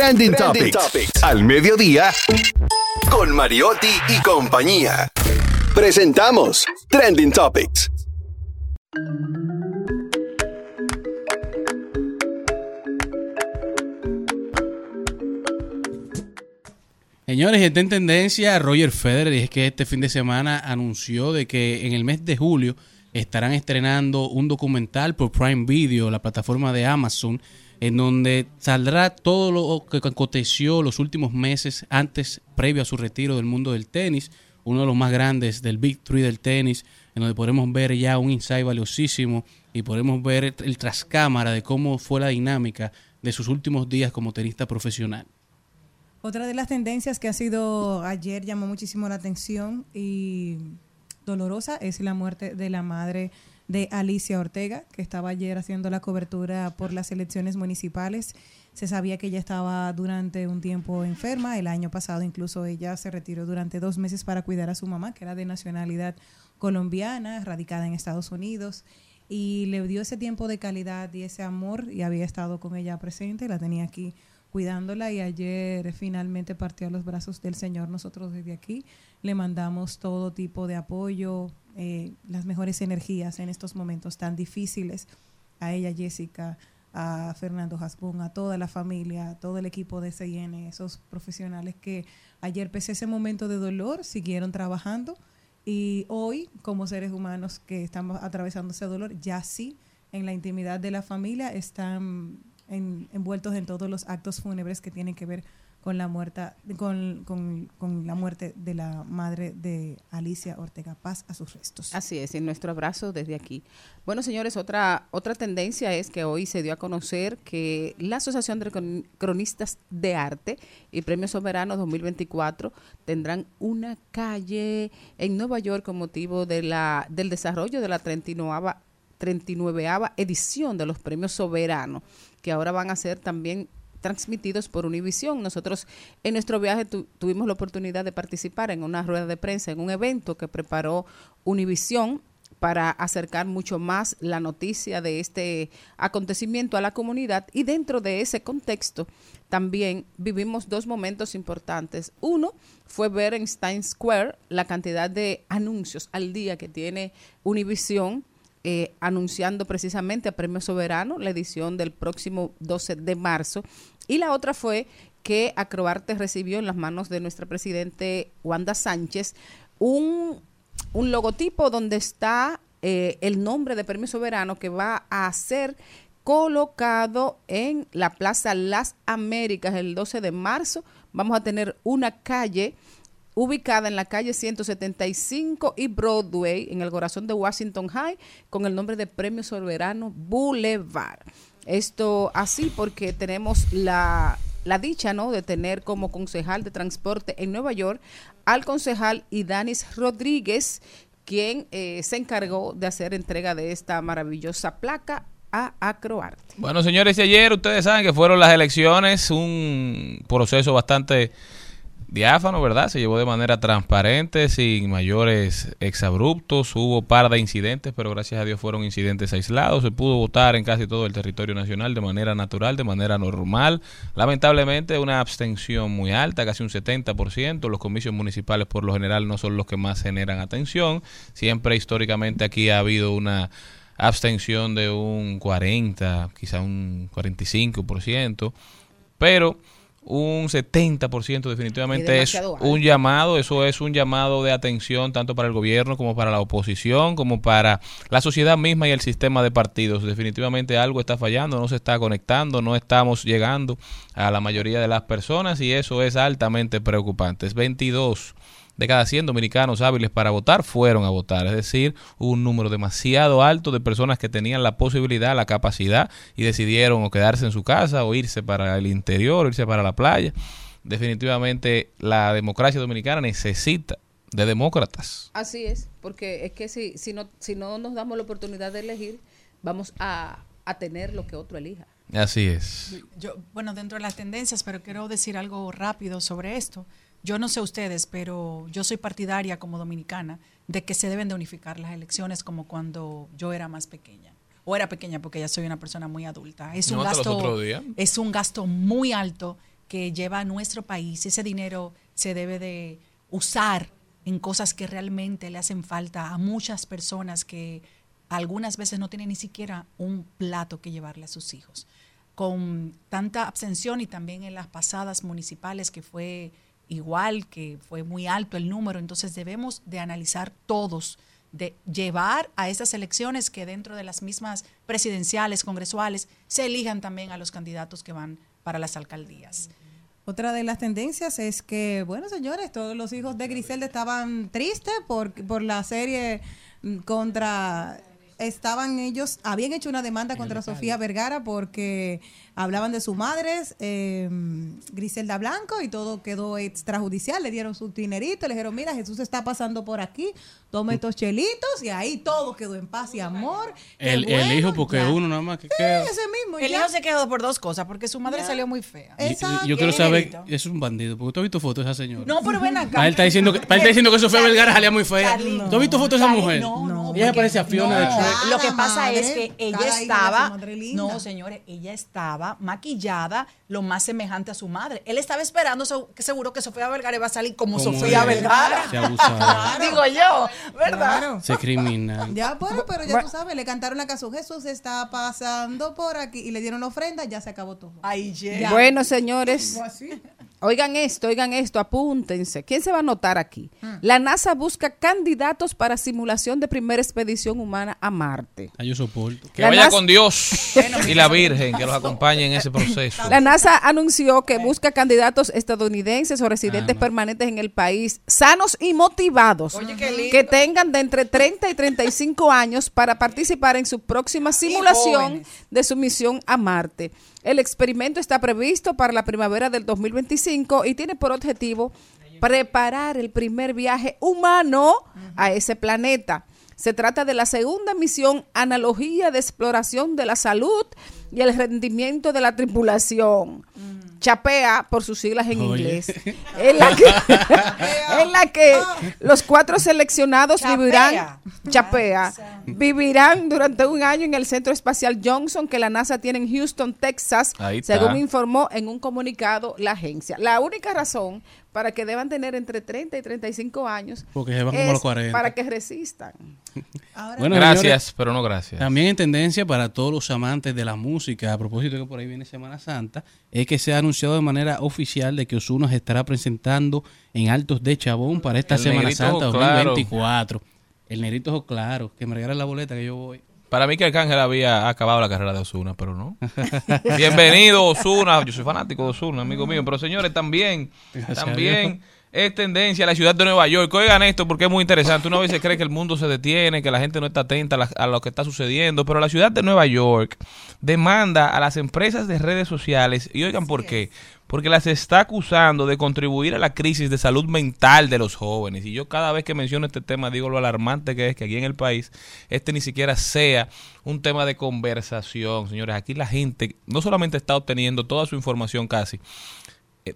Trending, Topics. Al mediodía con Mariotti y compañía. Presentamos Trending Topics. Señores, está en tendencia Roger Federer y es que este fin de semana anunció de que en el mes de julio estarán estrenando un documental por Prime Video, la plataforma de Amazon, en donde saldrá todo lo que aconteció los últimos meses antes, previo a su retiro del mundo del tenis, uno de los más grandes del Big Three del tenis, en donde podremos ver ya un insight valiosísimo y podremos ver el trascámara de cómo fue la dinámica de sus últimos días como tenista profesional. Otra de las tendencias que ha sido ayer llamó muchísimo la atención y dolorosa es la muerte de la madre de Alicia Ortega, que estaba ayer haciendo la cobertura por las elecciones municipales. Se sabía que ella estaba durante un tiempo enferma. El año pasado incluso ella se retiró durante dos meses para cuidar a su mamá, que era de nacionalidad colombiana, radicada en Estados Unidos. Y le dio ese tiempo de calidad y ese amor y había estado con ella presente, la tenía aquí cuidándola y ayer finalmente partió a los brazos del Señor. Nosotros desde aquí le mandamos todo tipo de apoyo, eh, las mejores energías en estos momentos tan difíciles. A ella, Jessica, a Fernando Hasbun, a toda la familia, a todo el equipo de CIN, esos profesionales que ayer, pese a ese momento de dolor, siguieron trabajando. Y hoy, como seres humanos que estamos atravesando ese dolor, ya sí, en la intimidad de la familia, están en- envueltos en todos los actos fúnebres que tienen que ver con la muerta, con, con- con la muerte de la madre de Alicia Ortega Paz a sus restos. Así es, en nuestro abrazo desde aquí. Bueno, señores, otra otra tendencia es que hoy se dio a conocer que la Asociación de Cron- Cronistas de Arte y Premio Soberano 2024 tendrán una calle en Nueva York con motivo de la del desarrollo de la 39 39 edición de los Premios Soberano, que ahora van a ser también transmitidos por Univisión. Nosotros en nuestro viaje tu- tuvimos la oportunidad de participar en una rueda de prensa, en un evento que preparó Univisión para acercar mucho más la noticia de este acontecimiento a la comunidad y dentro de ese contexto también vivimos dos momentos importantes. Uno fue ver en Times Square la cantidad de anuncios al día que tiene Univisión eh, anunciando precisamente a Premio Soberano, la edición del próximo 12 de marzo. Y la otra fue que Acroarte recibió en las manos de nuestra presidente Wanda Sánchez un, un logotipo donde está eh, el nombre de Premio Soberano que va a ser colocado en la Plaza Las Américas el 12 de marzo. Vamos a tener una calle ubicada en la calle 175 y Broadway, en el corazón de Washington High, con el nombre de Premio Soberano Boulevard. Esto así porque tenemos la, la dicha ¿no? de tener como concejal de transporte en Nueva York al concejal Idanis Rodríguez, quien eh, se encargó de hacer entrega de esta maravillosa placa a Acroarte. Bueno, señores, ayer ustedes saben que fueron las elecciones, un proceso bastante diáfano, ¿verdad? Se llevó de manera transparente, sin mayores exabruptos, hubo par de incidentes, pero gracias a Dios fueron incidentes aislados, se pudo votar en casi todo el territorio nacional de manera natural, de manera normal. Lamentablemente una abstención muy alta, casi un 70%, los comicios municipales por lo general no son los que más generan atención, siempre históricamente aquí ha habido una abstención de un 40, quizá un 45%, pero un 70% definitivamente Es un llamado, eso es un llamado de atención tanto para el gobierno como para la oposición, como para la sociedad misma y el sistema de partidos. Definitivamente algo está fallando, no se está conectando, no estamos llegando a la mayoría de las personas y eso es altamente preocupante. Es 22 de cada 100 dominicanos hábiles para votar fueron a votar, es decir, hubo un número demasiado alto de personas que tenían la posibilidad, la capacidad y decidieron o quedarse en su casa o irse para el interior, irse para la playa. Definitivamente la democracia dominicana necesita de demócratas. Así es, porque es que si, si, no, si no nos damos la oportunidad de elegir, vamos a, a tener lo que otro elija. Así es. Yo, bueno, dentro de las tendencias, pero quiero decir algo rápido sobre esto. Yo no sé ustedes, pero yo soy partidaria como dominicana de que se deben de unificar las elecciones como cuando yo era más pequeña. O era pequeña porque ya soy una persona muy adulta. Es un No, gasto es un gasto muy alto que lleva a nuestro país. Ese dinero se debe de usar en cosas que realmente le hacen falta a muchas personas que algunas veces no tienen ni siquiera un plato que llevarle a sus hijos. Con tanta abstención y también en las pasadas municipales que fue igual, que fue muy alto el número, entonces debemos de analizar todos, de llevar a esas elecciones que dentro de las mismas presidenciales, congresuales, se elijan también a los candidatos que van para las alcaldías. Otra de las tendencias es que, bueno, señores, todos los hijos de Griselda estaban tristes por, por la serie contra estaban ellos, habían hecho una demanda contra Sofía Vergara porque hablaban de su madre, eh, Griselda Blanco, y todo quedó extrajudicial. Le dieron su dinerito, le dijeron, mira, Jesús está pasando por aquí, tome estos chelitos, y ahí todo quedó en paz y amor. El, el hijo, porque ya. uno nada más que Sí, queda. ese mismo. El ya. hijo se quedó por dos cosas, porque su madre salió muy fea. Exacto. yo quiero saber, es un bandido, porque tú has visto fotos de esa señora. No, pero ven acá. Para él está diciendo que, él está diciendo que Sofía Vergara salía muy fea. Carlito. ¿Tú has visto fotos de esa mujer? no, no, Ella parece a Fiona de No, Shrek. Lo que pasa madre, es que ella de estaba, madre linda. no señores, ella estaba maquillada lo más semejante a su madre. Él estaba esperando seguro que Sofía Vergara iba a salir como, Como Sofía. Vergara. (laughs) Digo yo, ¿verdad? Claro. Se criminal. Ya, bueno, pero ya tú sabes, le cantaron la canción Jesús está pasando por aquí y le dieron la ofrenda, ya se acabó todo. Ahí llega. Ya. Bueno, señores, Fue así. Oigan esto, oigan esto, apúntense. ¿Quién se va a anotar aquí? La NASA busca candidatos para simulación de primera expedición humana a Marte. Ah, yo soporto. Que La vaya NASA- con Dios (laughs) y la Virgen que los acompañe en ese proceso. La NASA anunció que busca candidatos estadounidenses o residentes Ah, no. permanentes en el país, sanos y motivados, Oye, que tengan de entre 30 y 35 años para participar en su próxima simulación jóvenes. de su misión a Marte. El experimento está previsto para la primavera del 2025 y tiene por objetivo preparar el primer viaje humano a ese planeta. Se trata de la segunda misión analogía de exploración de la salud y el rendimiento de la tripulación. Chapea, por sus siglas en Oye. inglés, en la que, (laughs) en la que los cuatro seleccionados Chapea. vivirán, chapea, vivirán durante un año en el Centro Espacial Johnson que la NASA tiene en Houston, Texas, Ahí está. según informó en un comunicado la agencia. La única razón para que deban tener entre 30 y 35 años Porque se van como los 40. para que resistan. (laughs) Ahora, Bueno, Gracias, señores, pero no gracias. También en tendencia para todos los amantes de la música, a propósito de que por ahí viene Semana Santa, es que se ha anunciado de manera oficial de que Osuna se estará presentando en Altos de Chabón para esta El Semana Santa ojo claro. 2024. El negrito ojo claro, que me regala la boleta que yo voy. Para mí que Arcángel había acabado la carrera de Osuna, pero no. Bienvenido, Osuna. Yo soy fanático de Osuna, amigo mío. Pero señores, también, Gracias también es tendencia la ciudad de Nueva York. Oigan esto porque es muy interesante. Uno a veces cree que el mundo se detiene, que la gente no está atenta a, la- a lo que está sucediendo. Pero la ciudad de Nueva York demanda a las empresas de redes sociales. Y oigan por qué. Porque las está acusando de contribuir a la crisis de salud mental de los jóvenes. Y yo cada vez que menciono este tema digo lo alarmante que es que aquí en el país este ni siquiera sea un tema de conversación. Señores, aquí la gente no solamente está obteniendo toda su información casi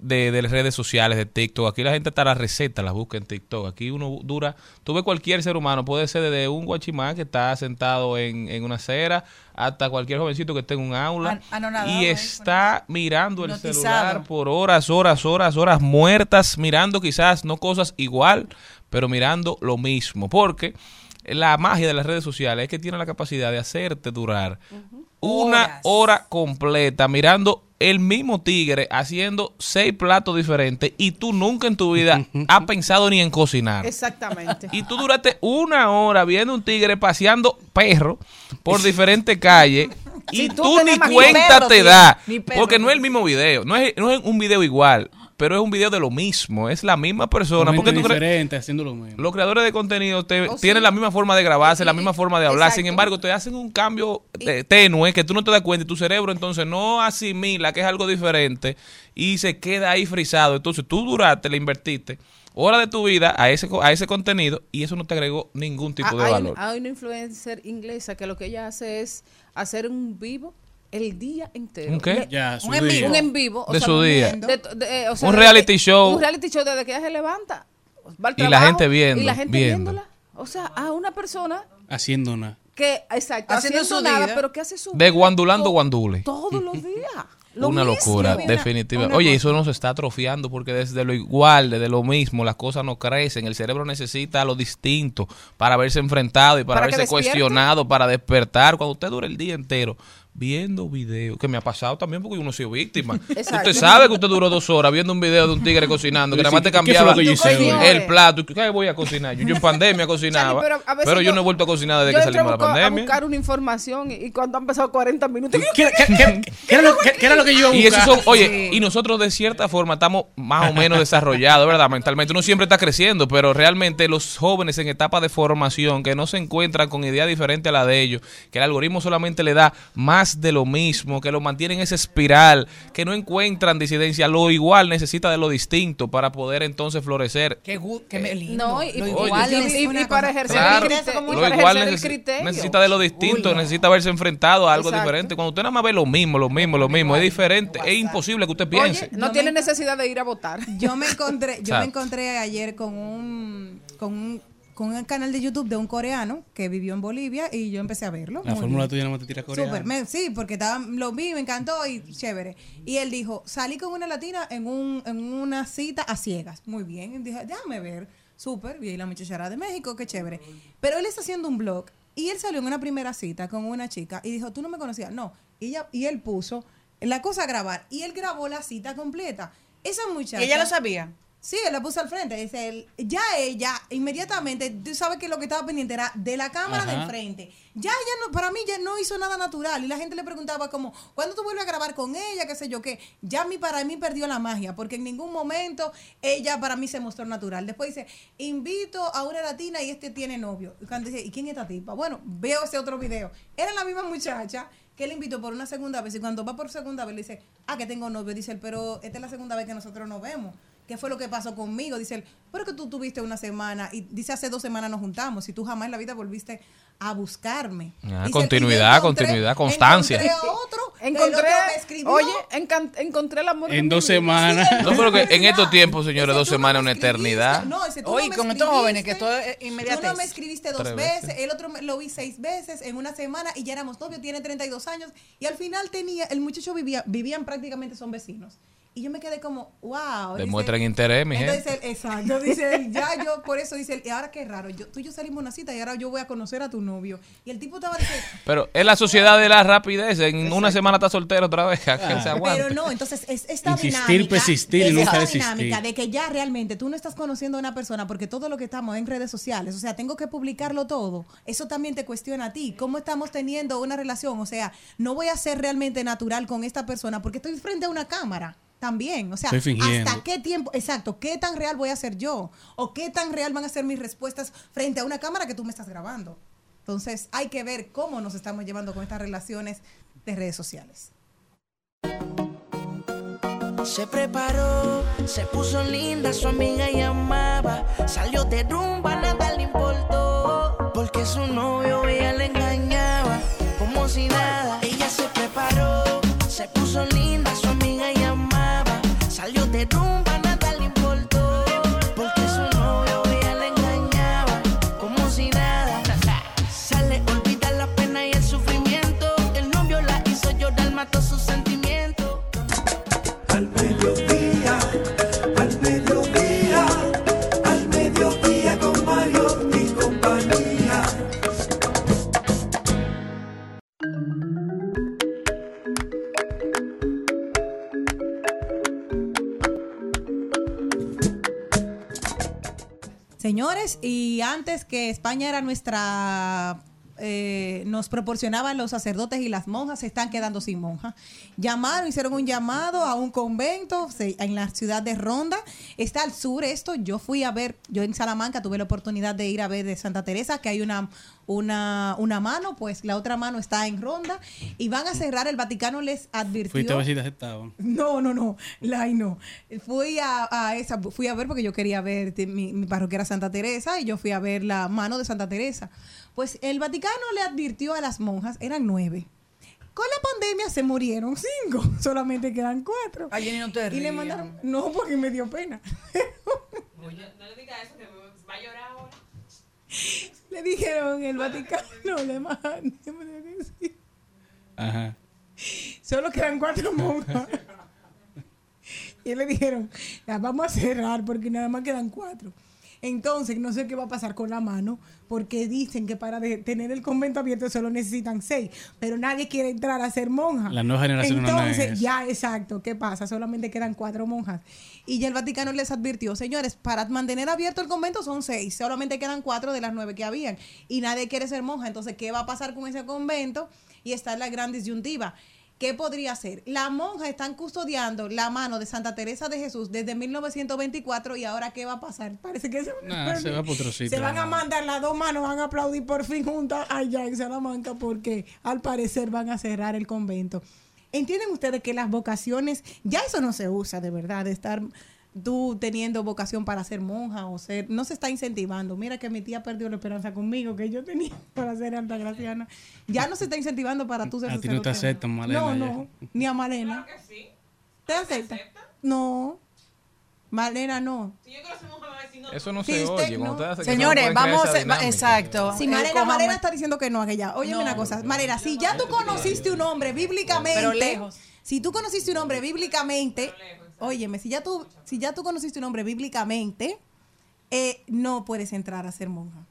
de, de las redes sociales, de TikTok. Aquí la gente está la receta, las busca en TikTok. Aquí uno dura, tú ves cualquier ser humano, puede ser desde un guachimán que está sentado en, en una acera hasta cualquier jovencito que esté en un aula An- y está mirando el Hipnotizado. celular por horas, horas, horas, horas muertas, mirando quizás no cosas igual, pero mirando lo mismo. Porque la magia de las redes sociales es que tiene la capacidad de hacerte durar una Horas. hora completa mirando el mismo tigre haciendo seis platos diferentes y tú nunca en tu vida (laughs) has pensado ni en cocinar. Exactamente. Y tú duraste una hora viendo un tigre paseando perro por diferentes calles y Si tú ni cuenta perro te da. Porque no es el mismo video, no es, no es un video igual, pero es un video de lo mismo, es la misma persona. Porque tú crees, diferente, haciendo lo mismo. los creadores de contenido te- Oh, sí. tienen la misma forma de grabarse, la misma forma de hablar. exacto. Sin embargo, te hacen un cambio tenue que tú no te das cuenta y tu cerebro entonces no asimila que es algo diferente y se queda ahí frisado. Entonces tú duraste, le invertiste horas de tu vida a ese, co- a ese contenido y eso no te agregó ningún tipo Ah, de hay, valor. hay una influencer inglesa que lo que ella hace es hacer un vivo el día entero. ¿Un qué? Le- Ya, su un en día. vivo. un en vivo. o De sea, su día. de- de- eh, o sea, Un reality de- show. Un reality show desde que ella se levanta. va al Y la gente viendo, Y la gente viendo. viéndola. O sea, a una persona Haciendo nada. que, exacto, Haciendo haciendo, su nada, vida. pero que hace su De guandulando guandule. Todos los días. (laughs) Lo una mismo. locura, Una- definitiva. una Oye, eso nos está atrofiando porque desde lo igual, desde lo mismo, las cosas no crecen. El cerebro necesita lo distinto para verse enfrentado y para, Para verse cuestionado, para despertar. Cuando usted dura el día entero viendo videos, que me ha pasado también porque uno ha sido víctima. (laughs) Exacto. Usted sabe que usted duró dos horas viendo un video de un tigre cocinando, que nada más te ¿Qué fue cambiaba lo que yo hice hoy? el plato. ¿Y ¿Qué voy a cocinar? Yo, yo en pandemia (laughs) cocinaba, pero yo yo- no he vuelto a cocinar desde que salimos de la buscar- a pandemia. buscar una información y, y cuando han pasado 40 minutos. ¿Qué, qué- qué- qué era lo, qué- qué era lo que yo iba a Y buscar? son, oye, y nosotros de cierta forma estamos más o menos desarrollados, ¿verdad? Mentalmente. Uno siempre está creciendo, pero realmente los jóvenes en etapa de formación que no se encuentran con ideas diferentes a la de ellos, que el algoritmo solamente le da más de lo mismo, que lo mantiene en esa espiral, que no encuentran disidencia, lo igual necesita de lo distinto para poder entonces florecer. Qué, qué me lindo. No, y, Lo igual y- es y- y una para ejercer Claro, el criterio. lo para igual ejercer el necesi- criterio. necesita de lo distinto, Uy, no. necesita verse enfrentado a algo Exacto. diferente. Cuando usted nada más ve lo mismo, lo mismo, lo mismo, es diferente, es imposible que usted piense. Oye, no Yo tiene me- necesidad de ir a votar. Yo me encontré, yo me encontré ayer con un, con un con un canal de YouTube de un coreano que vivió en Bolivia y yo empecé a verlo. La fórmula bien. tuya no te tira coreana. Súper, me- sí, porque estaba, lo vi, me encantó y chévere. Y él dijo, salí con una latina en, un, en una cita a ciegas. Muy bien. Y dije, déjame ver. Súper. Y ahí la muchachara de México, qué chévere. Pero él está haciendo un blog y él salió en una primera cita con una chica y dijo, tú no me conocías. No. Y, ella, y él puso la cosa a grabar y él grabó la cita completa. Esa muchacha. Ella lo sabía. Sí, él la puso al frente. Dice él, ya ella, inmediatamente, tú sabes que lo que estaba pendiente era de la cámara Ajá. de enfrente. Ya ella no, para mí ya no hizo nada natural. Y la gente le preguntaba como, ¿cuándo tú vuelves a grabar con ella? ¿Qué sé yo qué? Ya mí, para mí perdió la magia, porque en ningún momento ella para mí se mostró natural. Después dice, invito a una latina y este tiene novio. Y cuando dice, ¿y quién es esta tipa? Bueno, veo ese otro video. Era la misma muchacha que él invitó por una segunda vez. Y cuando va por segunda vez, le dice, ah, que tengo novio. Dice él, pero esta es la segunda vez que nosotros nos vemos. ¿Qué fue lo que pasó conmigo? Dice él, pero que tú tuviste una semana y dice hace dos semanas nos juntamos y tú jamás en la vida volviste a buscarme. Ah, Dice él, "Y yo continuidad, encontré- continuidad, constancia". Encontré a otro, el Encontré, otro me escribió. oye, encan- encontré el amor En dos semanas. Sí, No, pero que en estos tiempos, señores, Dice, dos "Tú semanas una escribiste". eternidad. No, dice, tú Oye, no con estos jóvenes que escribiste, todo es Tú inmediatez. no me escribiste dos veces, veces. el otro me- lo vi seis veces en una semana y ya éramos novios, tiene 32 años y al final tenía, el muchacho vivía, vivían prácticamente, son vecinos. Y yo me quedé como, wow. dice- Demuestran interés, mi entonces gente. él, exacto, dice él, ya yo, por eso dice él, y ahora qué raro, yo, tú y yo salimos a una cita y ahora yo voy a conocer a tu novio. Y el tipo estaba diciendo, Pero es la sociedad de la rapidez. En una semana está soltero otra vez. a (laughs) que se aguante. Pero no, entonces es esta Insistir, dinámica. persistir y es nunca esta dinámica de que ya realmente tú no estás conociendo a una persona porque todo lo que estamos en redes sociales, o sea, tengo que publicarlo todo. Eso también te cuestiona a ti. ¿Cómo estamos teniendo una relación? O sea, no voy a ser realmente natural con esta persona porque estoy frente a una cámara. También, o sea. ¿hasta qué tiempo? Exacto, ¿qué tan real voy a ser yo? ¿O qué tan real van a ser mis respuestas frente a una cámara que tú me estás grabando? Entonces, hay que ver cómo nos estamos llevando con estas relaciones de redes sociales. Se preparó, se puso linda, su amiga llamaba. Salió de rumba, nada le importó. Porque su novio ella le engañaba, como si nada. Ella se preparó, se puso linda, Y antes que España era nuestra eh, nos proporcionaban los sacerdotes y las monjas, se están quedando sin monjas. Llamaron, hicieron un llamado a un convento se- en la ciudad de Ronda. Está al sur esto. Yo fui a ver, yo en Salamanca tuve la oportunidad de ir a ver de Santa Teresa, que hay una, una, una mano, pues la otra mano está en Ronda. Y van a cerrar, el Vaticano les advirtió. Fuiste a ver si te aceptaban. No, no, no, la ay, no. Fui a, a esa, fui a ver porque yo quería ver, mi, mi parroquia era Santa Teresa y yo fui a ver la mano de Santa Teresa. Pues el Vaticano le advirtió a las monjas, eran nueve. Con la pandemia se murieron cinco, (laughs) solamente quedan cuatro. Ay, no te y le mandaron, no, porque me dio pena. (laughs) no le diga eso que me va a llorar ahora. (laughs) Le dijeron el Vaticano, (laughs) le mandaron, Ajá. solo quedan cuatro monjas. (laughs) Y le dijeron, las vamos a cerrar porque nada más quedan cuatro. Entonces, no sé qué va a pasar con la mano, porque dicen que para de- tener el convento abierto solo necesitan seis, pero nadie quiere entrar a ser monja. La nueva generación Entonces, es. ya, exacto, ¿qué pasa? Solamente quedan cuatro monjas. Y ya el Vaticano les advirtió, señores, para mantener abierto el convento son seis, solamente quedan cuatro de las nueve que habían. Y nadie quiere ser monja. Entonces, ¿qué va a pasar con ese convento? Y está la gran disyuntiva. ¿Qué podría ser? Las monjas están custodiando la mano de Santa Teresa de Jesús desde 1924 y ahora ¿qué va a pasar? (laughs) Parece que se, Nah, va se van a mandar las dos manos, van a aplaudir por fin juntas allá en Salamanca porque al parecer van a cerrar el convento. ¿Entienden ustedes que las vocaciones, ya eso no se usa de verdad, de estar tú teniendo vocación para ser monja o ser, no se está incentivando. Mira que mi tía perdió la esperanza conmigo que yo tenía (laughs) para ser altagraciana. Ya no se está incentivando para tú ser A ti no te aceptan, Malena, No, ya. no, ni a Malena. ¿Te acepta? No. Malena no. Eso no Si se usted oye. Cuando no- eso, Señores, no vamos, a- exacto. Si Eh, Malena, Malena está diciendo que no a ella. Óyeme una cosa, Malena, si ya tú conociste un hombre bíblicamente, Pero lejos. si tú conociste un hombre bíblicamente, óyeme, si ya tú, si ya tú conociste un hombre bíblicamente, eh, no puedes entrar a ser monja.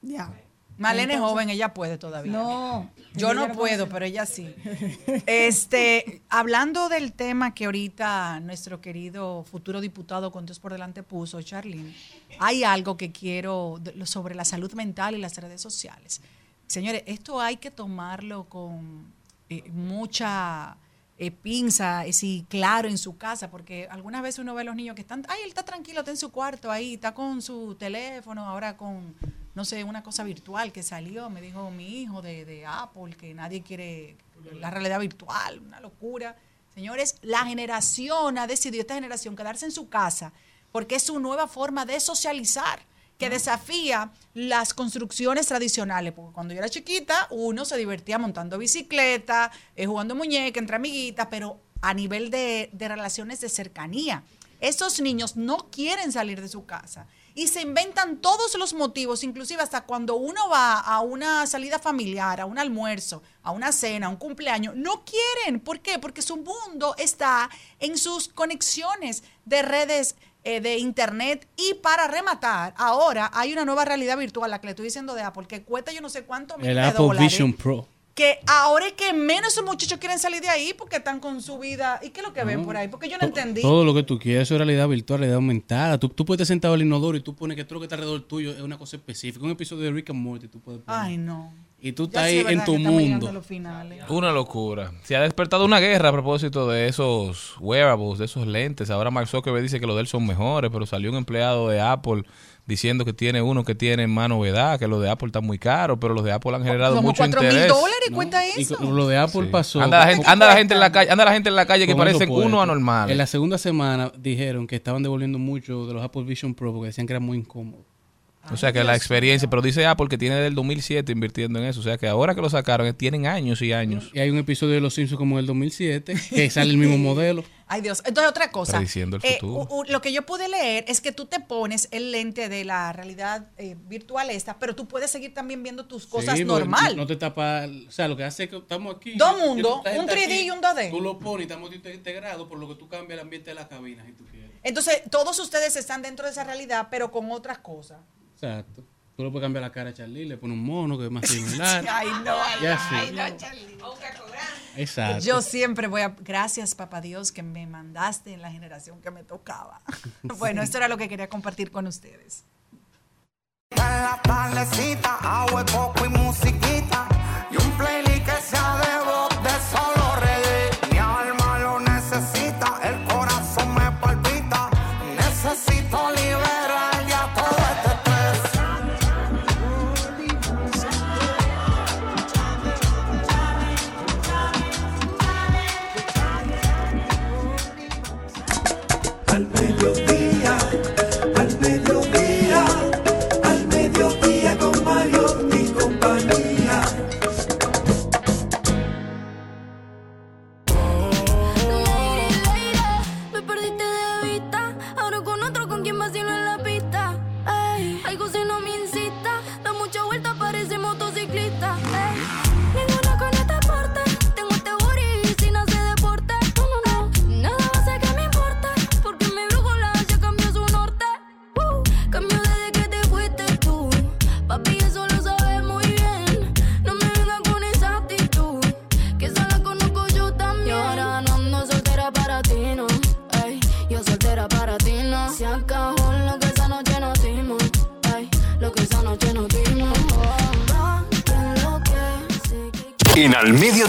Ya. Malena es joven, ella puede todavía. No. Yo no puedo, pero ella sí. (laughs) Este, hablando del tema que ahorita nuestro querido futuro diputado con Dios por delante puso, Charlene, hay algo que quiero sobre la salud mental y las redes sociales. Señores, esto hay que tomarlo con eh, mucha eh, pinza, y sí, claro, en su casa, porque algunas veces uno ve a los niños que están, ay, él está tranquilo, está en su cuarto ahí, está con su teléfono, ahora con, no sé, una cosa virtual que salió, me dijo mi hijo de, de Apple, que nadie quiere la realidad virtual, una locura. Señores, la generación ha decidido, esta generación, quedarse en su casa, porque es su nueva forma de socializar que desafía las construcciones tradicionales. Porque cuando yo era chiquita, uno se divertía montando bicicleta, eh, jugando muñeca entre amiguitas, pero a nivel de, de relaciones de cercanía. Esos niños no quieren salir de su casa y se inventan todos los motivos, inclusive hasta cuando uno va a una salida familiar, a un almuerzo, a una cena, a un cumpleaños, no quieren. ¿Por qué? Porque su mundo está en sus conexiones de redes eh, de internet y para rematar, ahora hay una nueva realidad virtual, la que le estoy diciendo de Apple, que cuesta yo no sé cuánto mil El de Apple dólares, Vision Pro. que ahora es que menos esos muchachos quieren salir de ahí porque están con su vida. ¿Y qué es lo que ven por ahí? Porque yo no entendí. Todo lo que tú quieras, eso es realidad virtual, realidad aumentada. Tú, tú puedes estar sentado al inodoro y tú pones que todo lo que está alrededor tuyo es una cosa específica. Un episodio de Rick and Morty tú puedes poner. Ay, no. Y tú estás ahí en tu mundo. Una locura. Se ha despertado una guerra a propósito de esos wearables, de esos lentes. Ahora Mark Zuckerberg dice que los de él son mejores, pero salió un empleado de Apple diciendo que tiene uno que tiene más novedad, que los de Apple están muy caros, pero los de Apple han generado Como mucho cuatro mil interés. dólares cuesta Y eso. lo de Apple pasó. Anda la gente, anda la gente en la calle, anda la gente en la calle que parecen uno anormal. En la segunda semana dijeron que estaban devolviendo mucho de los Apple Vision Pro porque decían que era muy incómodo. O sea que la experiencia, pero dice Apple que tiene desde el 2007 invirtiendo en eso. O sea que ahora que lo sacaron, eh, tienen años y años. Y hay un episodio de Los Simpsons como en el 2007 (laughs) que sale el mismo modelo. Ay Dios. Entonces otra cosa. Prediciendo el Eh, futuro. u- u- lo que yo pude leer es que tú te pones el lente de la realidad eh, virtual esta, pero tú puedes seguir también viendo tus cosas Sí, normal. No te tapa. O sea, lo que hace es que estamos aquí. Dos mundos, un 3D aquí, y un 2D. Tú lo pones y estamos integrados, por lo que tú cambias el ambiente de la cabina si tú quieres. Entonces todos ustedes están dentro de esa realidad, pero con otras cosas. Exacto. Tú le puedes cambiar la cara a Charlie, le pones un mono que es más similar. (laughs) Ay, no, ay, no, ay, no, Charlie. Exacto. Yo siempre voy a. Gracias, papá Dios, que me mandaste en la generación que me tocaba. (laughs) bueno, esto era lo que quería compartir con ustedes. En la tardecita, agua, coco y musiquita. Y un playlist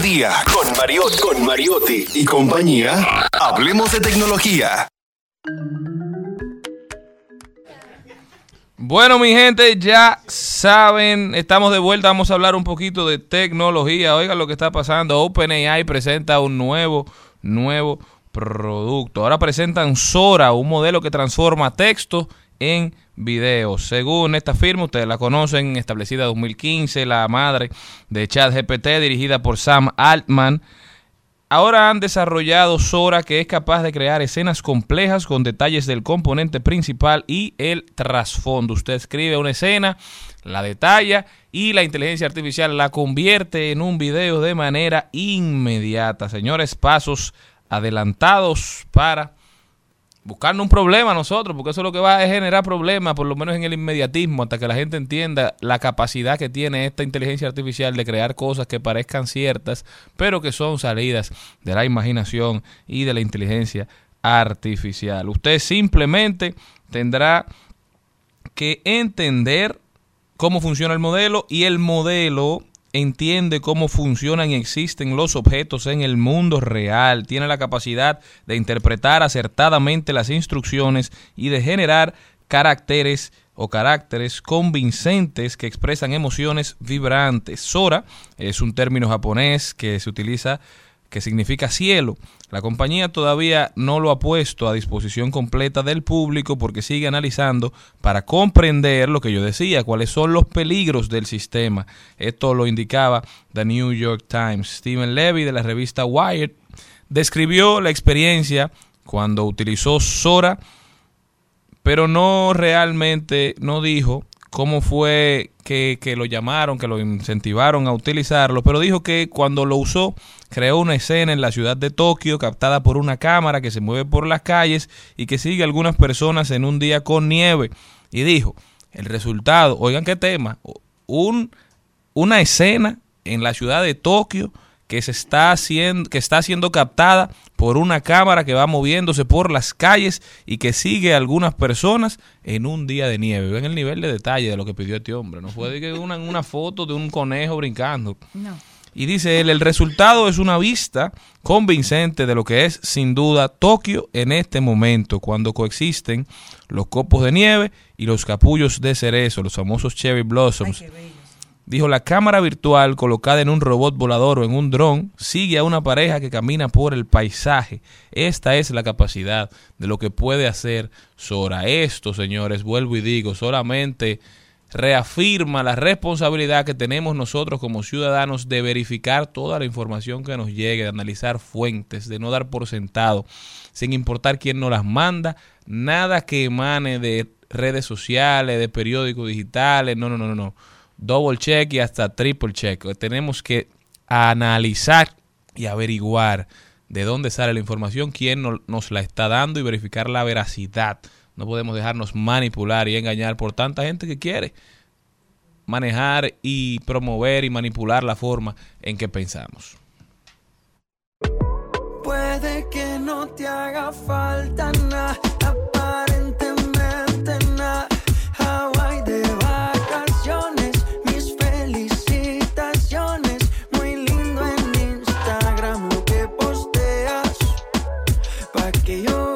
Con Mariotti, con Mariotti y compañía, hablemos de tecnología. Bueno, mi gente, ya saben, estamos de vuelta, vamos a hablar un poquito de tecnología. Oigan lo que está pasando. OpenAI presenta un nuevo, nuevo producto. Ahora presentan Sora, un modelo que transforma texto en video. Según esta firma, ustedes la conocen, establecida en 2015, la madre de ChatGPT, dirigida por Sam Altman. Ahora han desarrollado Sora que es capaz de crear escenas complejas con detalles del componente principal y el trasfondo. Usted escribe una escena, la detalla y la inteligencia artificial la convierte en un video de manera inmediata. Señores, pasos adelantados para buscando un problema nosotros, porque eso es lo que va a generar problemas, por lo menos en el inmediatismo, hasta que la gente entienda la capacidad que tiene esta inteligencia artificial de crear cosas que parezcan ciertas, pero que son salidas de la imaginación y de la inteligencia artificial. Usted simplemente tendrá que entender cómo funciona el modelo y el modelo entiende cómo funcionan y existen los objetos en el mundo real, tiene la capacidad de interpretar acertadamente las instrucciones y de generar caracteres o caracteres convincentes que expresan emociones vibrantes. Sora es un término japonés que se utiliza que significa cielo. La compañía todavía no lo ha puesto a disposición completa del público porque sigue analizando para comprender lo que yo decía, cuáles son los peligros del sistema. Esto lo indicaba The New York Times. Stephen Levy de la revista Wired describió la experiencia cuando utilizó Sora, pero no realmente, no dijo cómo fue que, que, lo llamaron, que lo incentivaron a utilizarlo, pero dijo que cuando lo usó creó una escena en la ciudad de Tokio captada por una cámara que se mueve por las calles y que sigue a algunas personas en un día con nieve. Y dijo, el resultado, oigan qué tema, un, una escena en la ciudad de Tokio que se está haciendo, que está siendo captada por una cámara que va moviéndose por las calles y que sigue a algunas personas en un día de nieve. Ven el nivel de detalle de lo que pidió este hombre. No fue que una, una foto de un conejo brincando. No. Y dice él, el resultado es una vista convincente de lo que es sin duda Tokio en este momento, cuando coexisten los copos de nieve y los capullos de cerezo, los famosos cherry blossoms. Dijo, la cámara virtual colocada en un robot volador o en un dron sigue a una pareja que camina por el paisaje. Esta es la capacidad de lo que puede hacer Sora. Esto, señores, vuelvo y digo, solamente reafirma la responsabilidad que tenemos nosotros como ciudadanos de verificar toda la información que nos llegue, de analizar fuentes, de no dar por sentado, sin importar quién nos las manda, nada que emane de redes sociales, de periódicos digitales, no, no, no, no, double check y hasta triple check. Tenemos que analizar y averiguar de dónde sale la información, quién no, nos la está dando y verificar la veracidad. No podemos dejarnos manipular y engañar por tanta gente que quiere manejar y promover y manipular la forma en que pensamos. Puede que no te haga falta nada, aparentemente nada. Hawaii de vacaciones, mis felicitaciones. Muy lindo en Instagram lo que posteas. Pa' que yo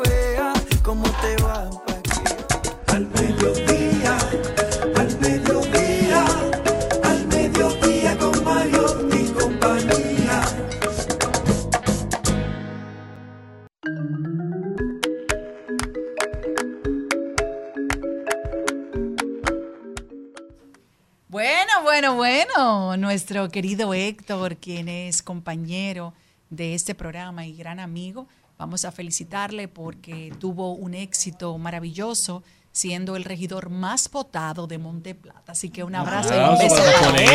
Nuestro querido Héctor, quien es compañero de este programa y gran amigo, vamos a felicitarle porque tuvo un éxito maravilloso siendo el regidor más votado de Monte Plata. Así que un abrazo y un beso.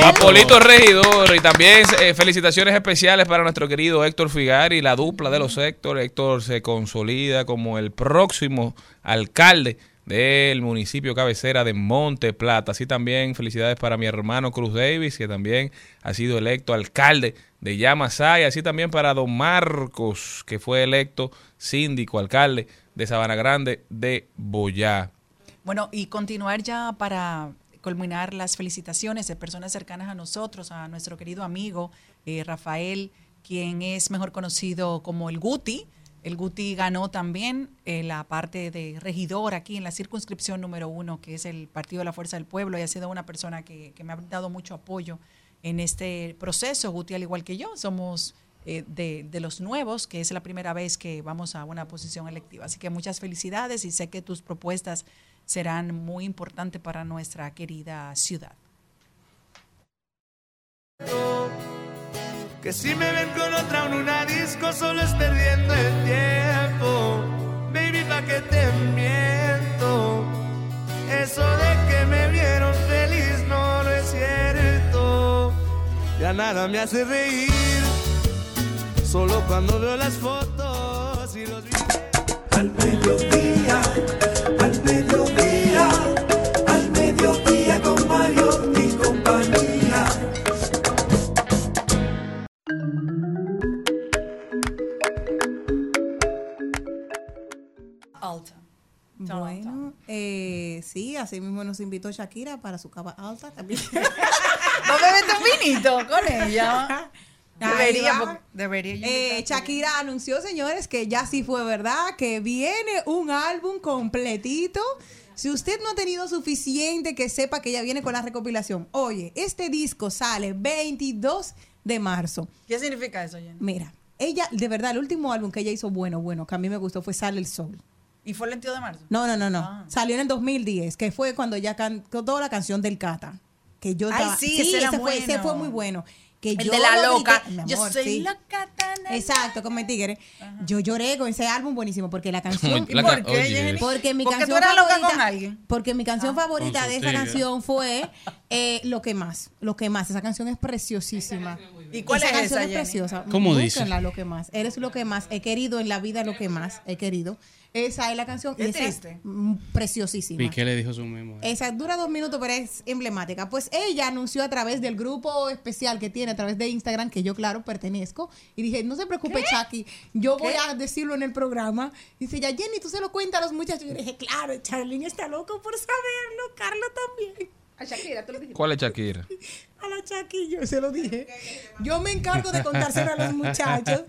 Apolito Regidor y también eh, felicitaciones especiales para nuestro querido Héctor Figari, la dupla de los Héctor. Héctor se consolida como el próximo alcalde del municipio cabecera de Monte Plata. Así también felicidades para mi hermano Cruz Davis, que también ha sido electo alcalde de Yamasay. Así también para don Marcos, que fue electo síndico, alcalde de Sabana Grande de Boyá. Bueno, y continuar ya para culminar las felicitaciones de personas cercanas a nosotros, a nuestro querido amigo eh, Rafael, quien es mejor conocido como el Guti. El Guti ganó también eh, la parte de regidor aquí en la circunscripción número uno, que es el Partido de la Fuerza del Pueblo, y ha sido una persona que, me ha dado mucho apoyo en este proceso. Guti, al igual que yo, somos eh, de, de los nuevos, que es la primera vez que vamos a una posición electiva. Así que muchas felicidades y sé que tus propuestas serán muy importantes para nuestra querida ciudad. Que si me ven con otra en una disco solo es perdiendo el tiempo. Baby, pa' que te miento. Eso de que me vieron feliz no, no es cierto. Ya nada me hace reír. Solo cuando veo las fotos y los videos. Al mediodía, Bueno, eh, sí, así mismo nos invitó Shakira para su cava alta también. (laughs) ¿No bebes un vinito con ella? Debería, debería Eh. Shakira anunció, señores, que ya sí fue verdad, que viene un álbum completito. Si usted no ha tenido suficiente, que sepa que ya viene con la recopilación. Oye, este disco sale 22 de marzo. ¿Qué significa eso, Jenny? Mira, ella, de verdad, el último álbum que ella hizo bueno, bueno, que a mí me gustó fue Sale el Sol. ¿Y fue el 22 de marzo? No, no, no, no. Ah. Salió en el 2010, que fue cuando ya cantó la canción del Cata. Que yo Ay, estaba- sí, ese era fue, ese bueno. fue muy bueno. Que El yo de la lo loca. grité- Yo amor, soy sí. loca, tan- Exacto, como el tigre. Yo lloré con ese álbum buenísimo porque la (laughs) canción. La ca- oye, Porque mi Porque canción tú eras loca favorita, con alguien. Porque mi canción favorita Con de esa tigre. canción fue eh, Lo que más. Lo que más. Esa canción es preciosísima. ¿Y cuál esa es canción esa, es preciosa. ¿Cómo dice? Lo que más. Eres lo que más. He querido en la vida lo que más. He querido. Esa es la canción. Qué y esa es triste. mm, preciosísima. Piqué le dijo su mismo. Esa dura dos minutos, pero es emblemática. Pues ella anunció a través del grupo especial que tiene a través de Instagram, que yo, claro, pertenezco. Y dije, no se preocupe, Chucky, yo voy a decirlo en el programa. Dice, ya Jenny, tú se lo cuentas a los muchachos. Y yo dije, claro, Charlene está loco por saberlo, Carlos también. A Shakira, tú le dijiste. ¿Cuál es Shakira? A la yo se lo dije. Yo me encargo de contárselo a los muchachos.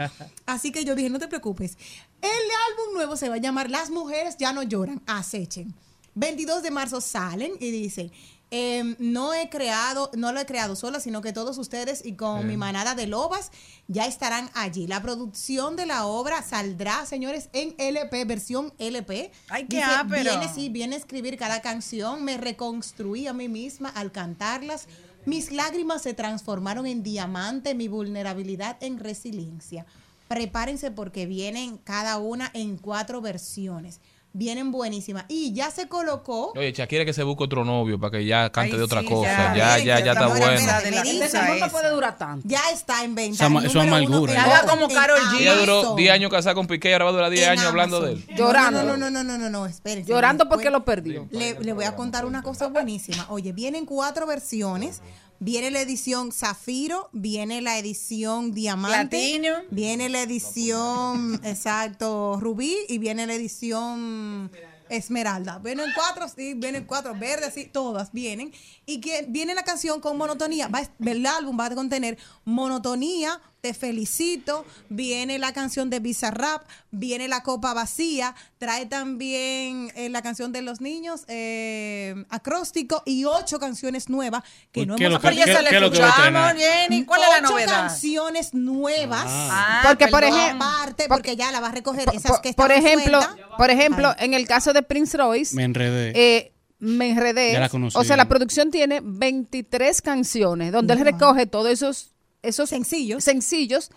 Así que yo dije, no te preocupes. El álbum nuevo se va a llamar Las mujeres ya no lloran, acechen. 22 de marzo salen y dicen, em, no he creado, no lo he creado sola, sino que todos ustedes y con mi manada de lobas ya estarán allí. La producción de la obra saldrá, señores, en LP, versión LP. Ay, qué Dice. Viene, sí, viene a escribir cada canción, me reconstruí a mí misma al cantarlas. Mis lágrimas se transformaron en diamante, mi vulnerabilidad en resiliencia. Prepárense porque vienen cada una en cuatro versiones. Vienen buenísimas. Y ya se colocó. Oye, Shakira que se busque otro novio para que ya cante Ay, de otra sí, cosa. ya. Ya, ya, está bueno. no esa. puede durar tanto. Ya está en venta. Eso ama- eso amargura, ¿no? Haga como en Karol G. Ella duró Amazon. 10 años casada con Piqué y ahora va a durar 10 En años hablando de él. Llorando. No, no, no, no, no, no, no, espérense. Llorando porque lo perdió. Le, le voy a contar una cosa buenísima. Oye, vienen cuatro versiones. Viene la edición Zafiro, viene la edición Diamante, viene la edición, exacto, Rubí y viene la edición Esmeralda. Vienen cuatro, sí, vienen cuatro verdes, sí, todas vienen. Y que viene la canción con monotonía. Va, el álbum va a contener monotonía, te felicito. Viene la canción de Bizarrap, viene la copa vacía, trae también eh, la canción de los niños, eh, acróstico y ocho canciones nuevas que no ¿qué hemos lo que- Pero ya qué- se la qué es lo que va a escuchamos, tener? Jenny. ¿Cuál es la Ocho novedad? canciones nuevas. Ah, Porque, por ejemplo, Aparte, porque ya la va a recoger esas por, que por estaban ejemplo, por ejemplo, Ay. en el caso de Prince Royce, Me enredé. eh, me enredé. Ya la conocí. o sea, la producción tiene 23 canciones donde él recoge todos esos, esos Sencillos. sencillos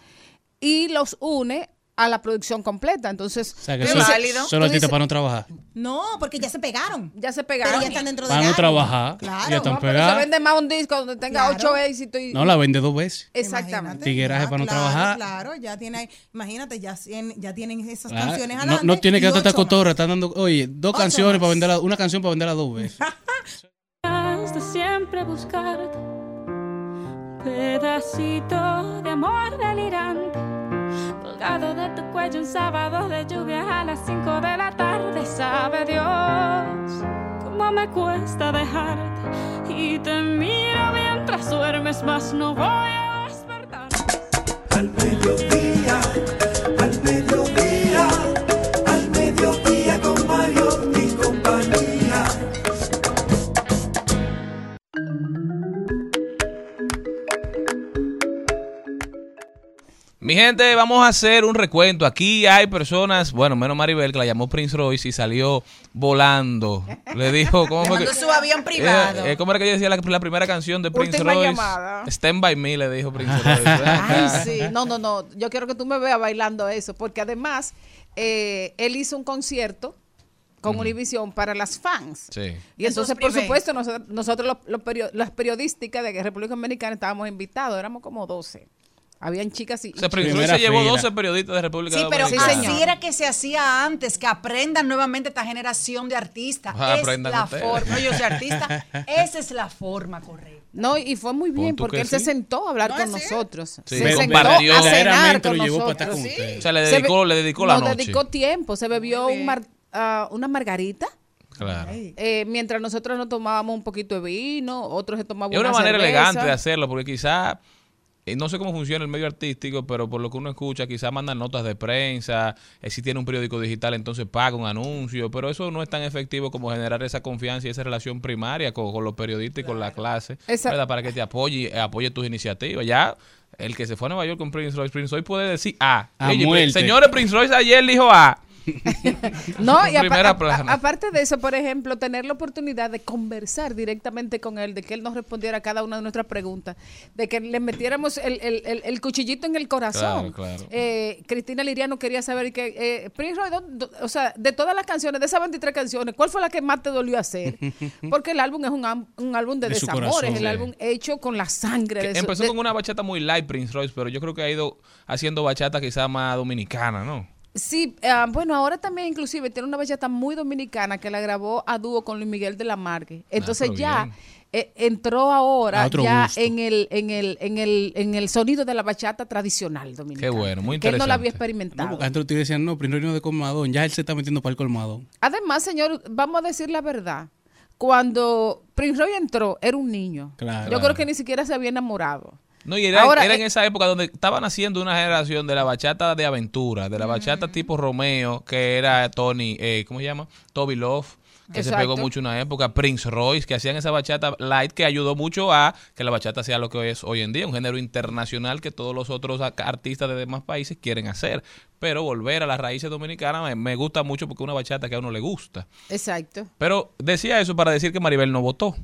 y los une a la producción completa. Entonces, o sea, que qué eso, válido. solo artistas para no trabajar. No, porque ya se pegaron. ya se Pero pegaron. ya están dentro del Para no trabajar. Claro. Ya están No, pero se pegadas. vende más un disco donde tenga Claro. ocho éxitos. Y, No, la vende dos veces. Exactamente. Tigueraje para no claro, trabajar. Claro, ya tiene, imagínate, ya, tienen- ya tienen esas Ah, canciones no, adelante. no tiene que estar esta cotorra. Están dando, oye, dos Ocho canciones más. para venderla, una canción para venderla dos veces. (laughs) de siempre buscarte. Pedacito de amor delirante, colgado de tu cuello un sábado de lluvia a las 5 de la tarde. Sabe Dios cómo me cuesta dejarte. Y te miro mientras duermes, más no voy a despertar. Al mediodía, Mi gente, vamos a hacer un recuento. Aquí hay personas, bueno, menos Maribel, que la llamó Prince Royce y salió volando. Le dijo, ¿cómo fue que? Su avión privado. Eh, eh, ¿Cómo era que ella decía la, la primera canción de Prince Última Royce? llamada. Stand by me, le dijo Prince (laughs) Royce. Ay, sí. No, no, no. Yo quiero que tú me veas bailando eso, porque además eh, él hizo un concierto con Univision para las fans. Sí. Y entonces, por supuesto, nosotros, nosotros los, los perio- las periodísticas de República Dominicana estábamos invitados, éramos como 12. Habían chicas y... O sea, Royce se llevó 12 periodistas de República Sí, pero Dominicana. así era que se hacía antes, que aprendan nuevamente esta generación de artistas. Ah, es aprendan la ustedes. forma. No, yo soy artista. (laughs) Esa es la forma correcta. No, y fue muy bien porque que él se sí. sentó a hablar No, con nosotros. Sí, se sentó compartió. a cenar con lo llevó para nosotros. estar con ustedes. O sea, le dedicó, le dedicó la nos noche. dedicó tiempo, se bebió un mar- ah, una margarita. Claro. eh, mientras nosotros nos tomábamos un poquito de vino, otros se tomaban Es una una manera cerveza. elegante de hacerlo, porque quizá, no sé cómo funciona el medio artístico, pero por lo que uno escucha, quizá mandan notas de prensa, eh, si tiene un periódico digital, entonces paga un anuncio, pero eso no es tan efectivo como generar esa confianza y esa relación primaria con, con los periodistas y con la clase, Esa- ¿verdad? Para que te apoye, eh, apoye tus iniciativas. Ya, el que se fue a Nueva York con Prince Royce, Prince Royce puede decir A. A señores, Prince Royce ayer dijo A. No, y aparte de eso, por ejemplo, tener la oportunidad de conversar directamente con él, de que él nos respondiera a cada una de nuestras preguntas, de que le metiéramos el, el- el- el cuchillito en el corazón. Claro, claro. Eh, Cristina Liriano quería saber que, eh, Prince Roy, ¿dó- dó- o sea, de todas las canciones, de esas 23 canciones, ¿cuál fue la que más te dolió hacer? (laughs) Porque el álbum es un, un álbum de, De desamores, corazón, el sí. álbum hecho con la sangre. Que de su- empezó de- con una bachata muy light, Prince Royce, pero yo creo que ha ido haciendo bachata quizá más dominicana, ¿no? Sí, ah, bueno, ahora también inclusive tiene una bachata muy dominicana que la grabó a dúo con Luis Miguel de la Margue. Entonces Ah, pero ya eh, entró ahora ya gusto. en el, en el, en el, en el sonido de la bachata tradicional dominicana. Qué bueno, muy Que él no la había interesante. experimentado. Antes ustedes decían, no, primero no de colmadón, ya él se está metiendo para el colmadón. Además, señor, vamos a decir la verdad. Cuando Prince Roy entró, era un niño. Claro. Yo creo que ni siquiera se había enamorado. No, y era, Ahora, era en eh, esa época donde estaban haciendo una generación de la bachata de aventura, de la bachata tipo Romeo, que era Tony, eh, ¿cómo se llama? Toby Love, que se pegó mucho en una época, Prince Royce, que hacían esa bachata light que ayudó mucho a que la bachata sea lo que es hoy en día, un género internacional que todos los otros artistas de demás países quieren hacer. Pero volver a las raíces dominicanas me, me gusta mucho porque es una bachata que a uno le gusta. Exacto. Pero decía eso para decir que Maribel no votó.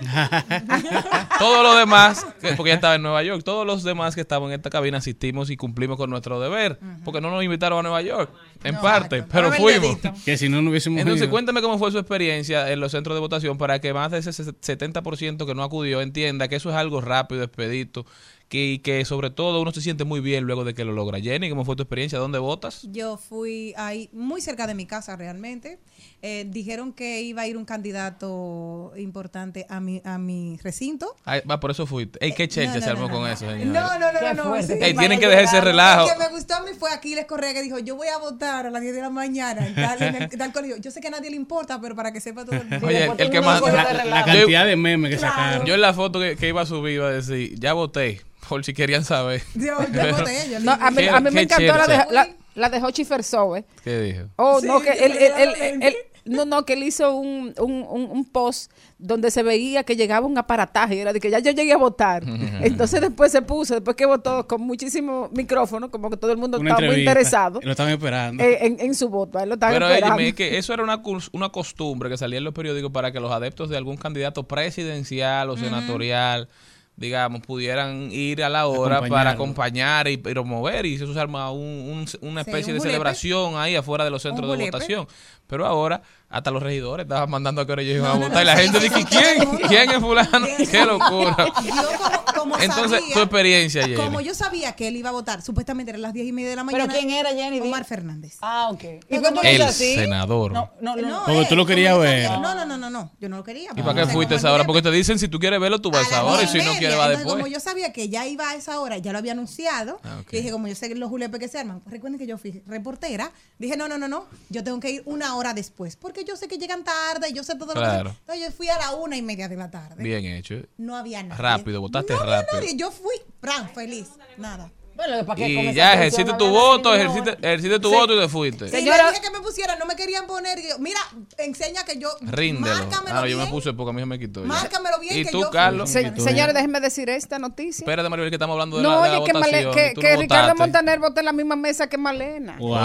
(laughs) Todos los demás, que- porque ella estaba en Nueva York, todos los demás que estaban en esta cabina asistimos y cumplimos con nuestro deber, porque no nos invitaron a Nueva York, en parte, pero fuimos. Que si no, no hubiésemos Entonces, ido. cuéntame cómo fue su experiencia en los centros de votación para que más de ese 70% que no acudió entienda que eso es algo rápido, expedito, que, y que sobre todo uno se siente muy bien luego de que lo logra. Jenny, ¿cómo fue tu experiencia? ¿Dónde votas? Yo fui ahí muy cerca de mi casa realmente. Eh, dijeron que iba a ir un candidato importante a mi, a mi recinto. Ay, va, por eso fuiste. Ey, qué chelcha no, se no, armó no, con no. eso, señor. No, no, no, no, sí. Ey, tienen que dejar ese relajo. Lo que me gustó a mí fue Aquiles Correa que dijo, yo voy a votar a las 10 de la mañana en tal, en el- tal colegio. Yo sé que a nadie le importa, pero para que sepa todo el mundo. Oye, el que más... La, la cantidad de memes que sacaron. Yo en la foto que, que iba a subir iba a decir, ya voté, por si querían saber. Yo, yo (laughs) voté, yo No, a mí, Qué- a mí me encantó la de, la, la de Hochi Fersoe. ¿Qué dijo? Oh, Sí, no, que él, no, no, que él hizo un, un, un, un post donde se veía que llegaba un aparataje era de que ya yo llegué a votar. Entonces después se puso, después que votó con muchísimo micrófono, como que todo el mundo Una estaba muy interesado Lo estaban esperando. eh, en, en su voto. Él lo estaba Pero esperando. óyeme, es que eso era una, una costumbre que salía en los periódicos para que los adeptos de algún candidato presidencial o senatorial, digamos, pudieran ir a la hora para acompañar y promover. Y eso se arma un- un- una Sí, especie un de julepe. celebración ahí afuera de los centros de votación. Pero ahora, hasta los regidores estaban mandando a que ellos iban a votar. y la gente dice, ¿quién? ¿Quién es fulano? ¡Qué locura! Yo como, como Entonces, sabía- tu experiencia, Jenny. Como yo sabía que él iba a votar, supuestamente eran las 10 y media de la ¿Pero mañana. quién era, Jenny? Omar Fernández. Ah, ok. ¿Y No, El así? senador. No, no, no. Porque tú lo querías ver. No, no, no, no. no, no, yo no lo quería. ¿Y para qué fuiste a esa hora? Porque te dicen si tú quieres verlo, tú vas ahora y si no quieres, va después. como yo sabía que ya iba a esa hora, ya lo había anunciado, Ah, y dije, como yo sé que los julepes que se arman, recuerden que yo fui reportera, dije, no, no, no, no, yo tengo que ir una hora después, porque yo sé que llegan tarde, yo sé todo Claro. lo que... Entonces yo fui a la una y media de la tarde. Bien hecho. No había nada. Rápido, votaste no, rápido. No, no, yo fui, Fran, feliz, nada. Bueno, ¿para Y ya ejerciste tu voto, ejerciste, ejerciste tu Sí. voto y te fuiste. Le dije que me pusieran, no me querían poner, y yo, mira, enseña que yo... Ríndelo. Márcamelo Ah, yo me bien. puse porque a mí se me quitó. ya. Márcamelo bien ¿Y que tú, yo. Carlos? Se- señores, déjenme decir esta noticia. Espérate, Maribel, que estamos hablando de No, la, de la oye, que, votación. que, Tú que no Ricardo votaste. Montaner votó en la misma mesa que Malena. ¡Wow!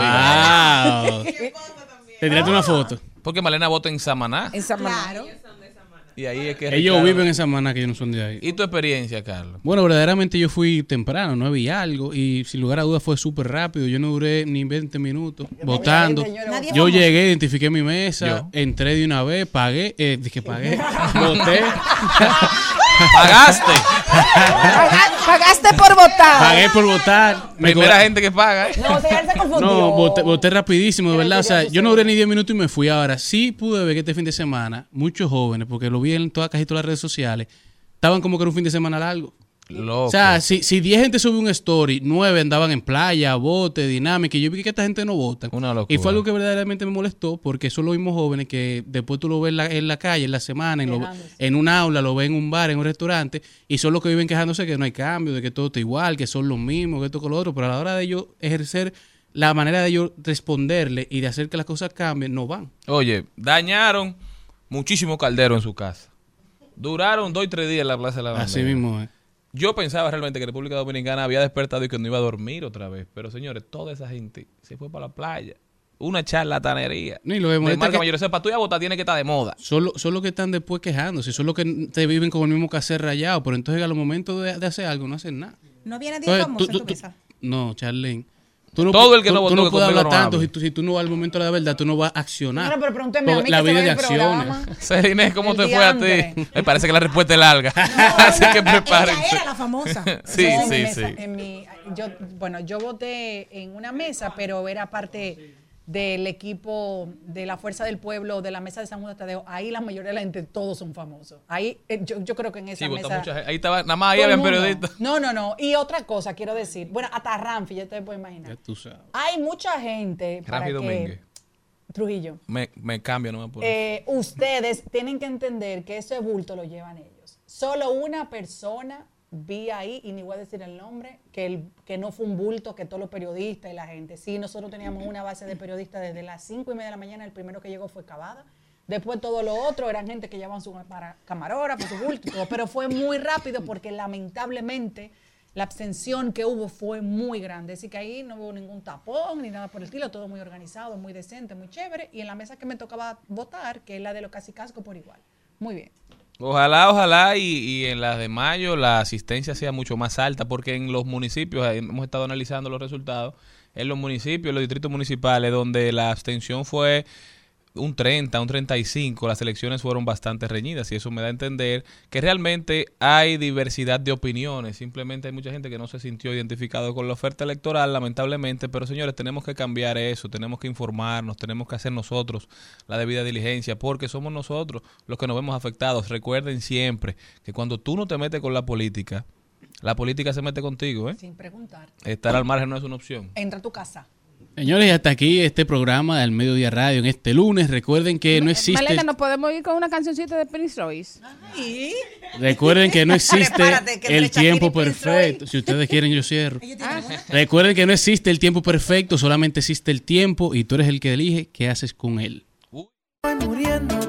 (laughs) (laughs) Te tiraste una foto. Porque Malena vota en Samaná. En Samaná. Claro. Y ahí es que Ellos Ricardo- viven en esa mana que ellos no son de ahí. ¿Y tu experiencia, Carlos? Bueno, verdaderamente yo fui temprano, no había algo y sin lugar a dudas fue súper rápido. Yo no duré ni 20 minutos votando. Nadie Yo llegué, identifiqué mi mesa, Yo. entré de una vez, pagué, eh, dije pagué, (laughs) voté, (laughs) ¿Pagaste? Paga- Pagaste por votar. pagué por votar. Me Primera cobra- gente que paga. ¿eh? No, se confundió. No, voté, voté rapidísimo, de verdad. O sea, yo no duré ni 10 minutos y me fui. Ahora, sí pude ver que este fin de semana, muchos jóvenes, porque lo vi en todas, casi todas las redes sociales, estaban como que era un fin de semana largo. Loco. O sea, si, si 10 gente subió un story, 9 andaban en playa, bote, dinámica, y yo vi que esta gente no vota. Una locura. Y fue algo que verdaderamente me molestó, porque son los mismos jóvenes que después tú lo ves en la, en la calle, en la semana, en, lo- en un aula, lo ves en un bar, en un restaurante, y son los que viven quejándose que no hay cambio, de que todo está igual, que son los mismos, que esto con lo otro, pero a la hora de ellos ejercer la manera de ellos responderle y de hacer que las cosas cambien, no van. Oye, dañaron muchísimo caldero en su casa. Duraron dos y tres días en la Plaza de la Bandera. Así mismo es. Yo pensaba realmente que República Dominicana había despertado y que no iba a dormir otra vez. Pero señores, toda esa gente se fue para la playa. Una charlatanería. No, y lo que de marca que- mayor. O sea, para tú ir a votar tiene que estar de moda. Son, lo- son los que están después quejándose, son los que te viven con el mismo caser rayado, pero entonces a los momentos de, de hacer algo no hacen nada. No había nadie Entonces, famoso tú- en tu tú- mesa. No, Charlene. Tú no, Todo el que tú- no tú votó no que puedes hablar no tanto. Si tú, si tú no vas al momento de la verdad, tú no vas a accionar. Pero pregúnteme a mí la vida de acciones. (laughs) (laughs) Celine, ¿cómo El te fue a ti? (laughs) Me parece que la respuesta es larga. Así que prepárense. Ella era la famosa. Sí, mi sí, mesa- sí. en mi- yo, bueno, yo voté en una mesa, pero era parte del equipo de la Fuerza del Pueblo, de la mesa de San Juan de Tadeo. Ahí la mayoría de la gente, todos son famosos. Ahí, eh, yo, yo creo que en esa Sí, mesa... mucha gente. Ahí estaba, nada más ahí habían periodistas. No, no, no. Y otra cosa quiero decir. Bueno, hasta Ramfi, ya te puedo imaginar. Ya tú sabes. Hay mucha gente para Ramfi que... Domínguez. Trujillo. Me, me cambio, no me apuro. Eh, ustedes tienen que entender que ese bulto lo llevan ellos. Solo una persona vi ahí, y ni voy a decir el nombre, que, el, que no fue un bulto, que todos los periodistas y la gente. Sí, nosotros teníamos una base de periodistas desde las cinco y media de la mañana, el primero que llegó fue Cavada. Después todo lo otro eran gente que llevaban su camarógrafo, su bulto todo. Pero fue muy rápido porque lamentablemente la abstención que hubo fue muy grande. Así que ahí no hubo ningún tapón ni nada por el estilo, todo muy organizado, muy decente, muy chévere. Y en la mesa que me tocaba votar, que es la de los casi casco por igual. Muy bien. Ojalá, ojalá y, y en las de mayo la asistencia sea mucho más alta, porque en los municipios, hemos estado analizando los resultados, en los municipios, en los distritos municipales, donde la abstención fue un 30, un 35, las elecciones fueron bastante reñidas y eso me da a entender que realmente hay diversidad de opiniones, simplemente hay mucha gente que no se sintió identificado con la oferta electoral, lamentablemente, pero señores, tenemos que cambiar eso, tenemos que informarnos, tenemos que hacer nosotros la debida diligencia, porque somos nosotros los que nos vemos afectados. Recuerden siempre que cuando tú no te metes con la política, la política se mete contigo, ¿eh? Sin preguntar. Estar al margen no es una opción. Entra a tu casa. Señores, y hasta aquí este programa del Mediodía Radio en este lunes. Recuerden que no existe... Malena, ¿nos podemos ir con una cancioncita de Prince Royce? Recuerden que no (laughs) existe Prepárate, que entre el tiempo perfecto. Si ustedes quieren, yo cierro. Ah. Recuerden que no existe el tiempo perfecto, solamente existe el tiempo y tú eres el que elige qué haces con él. Estoy muriendo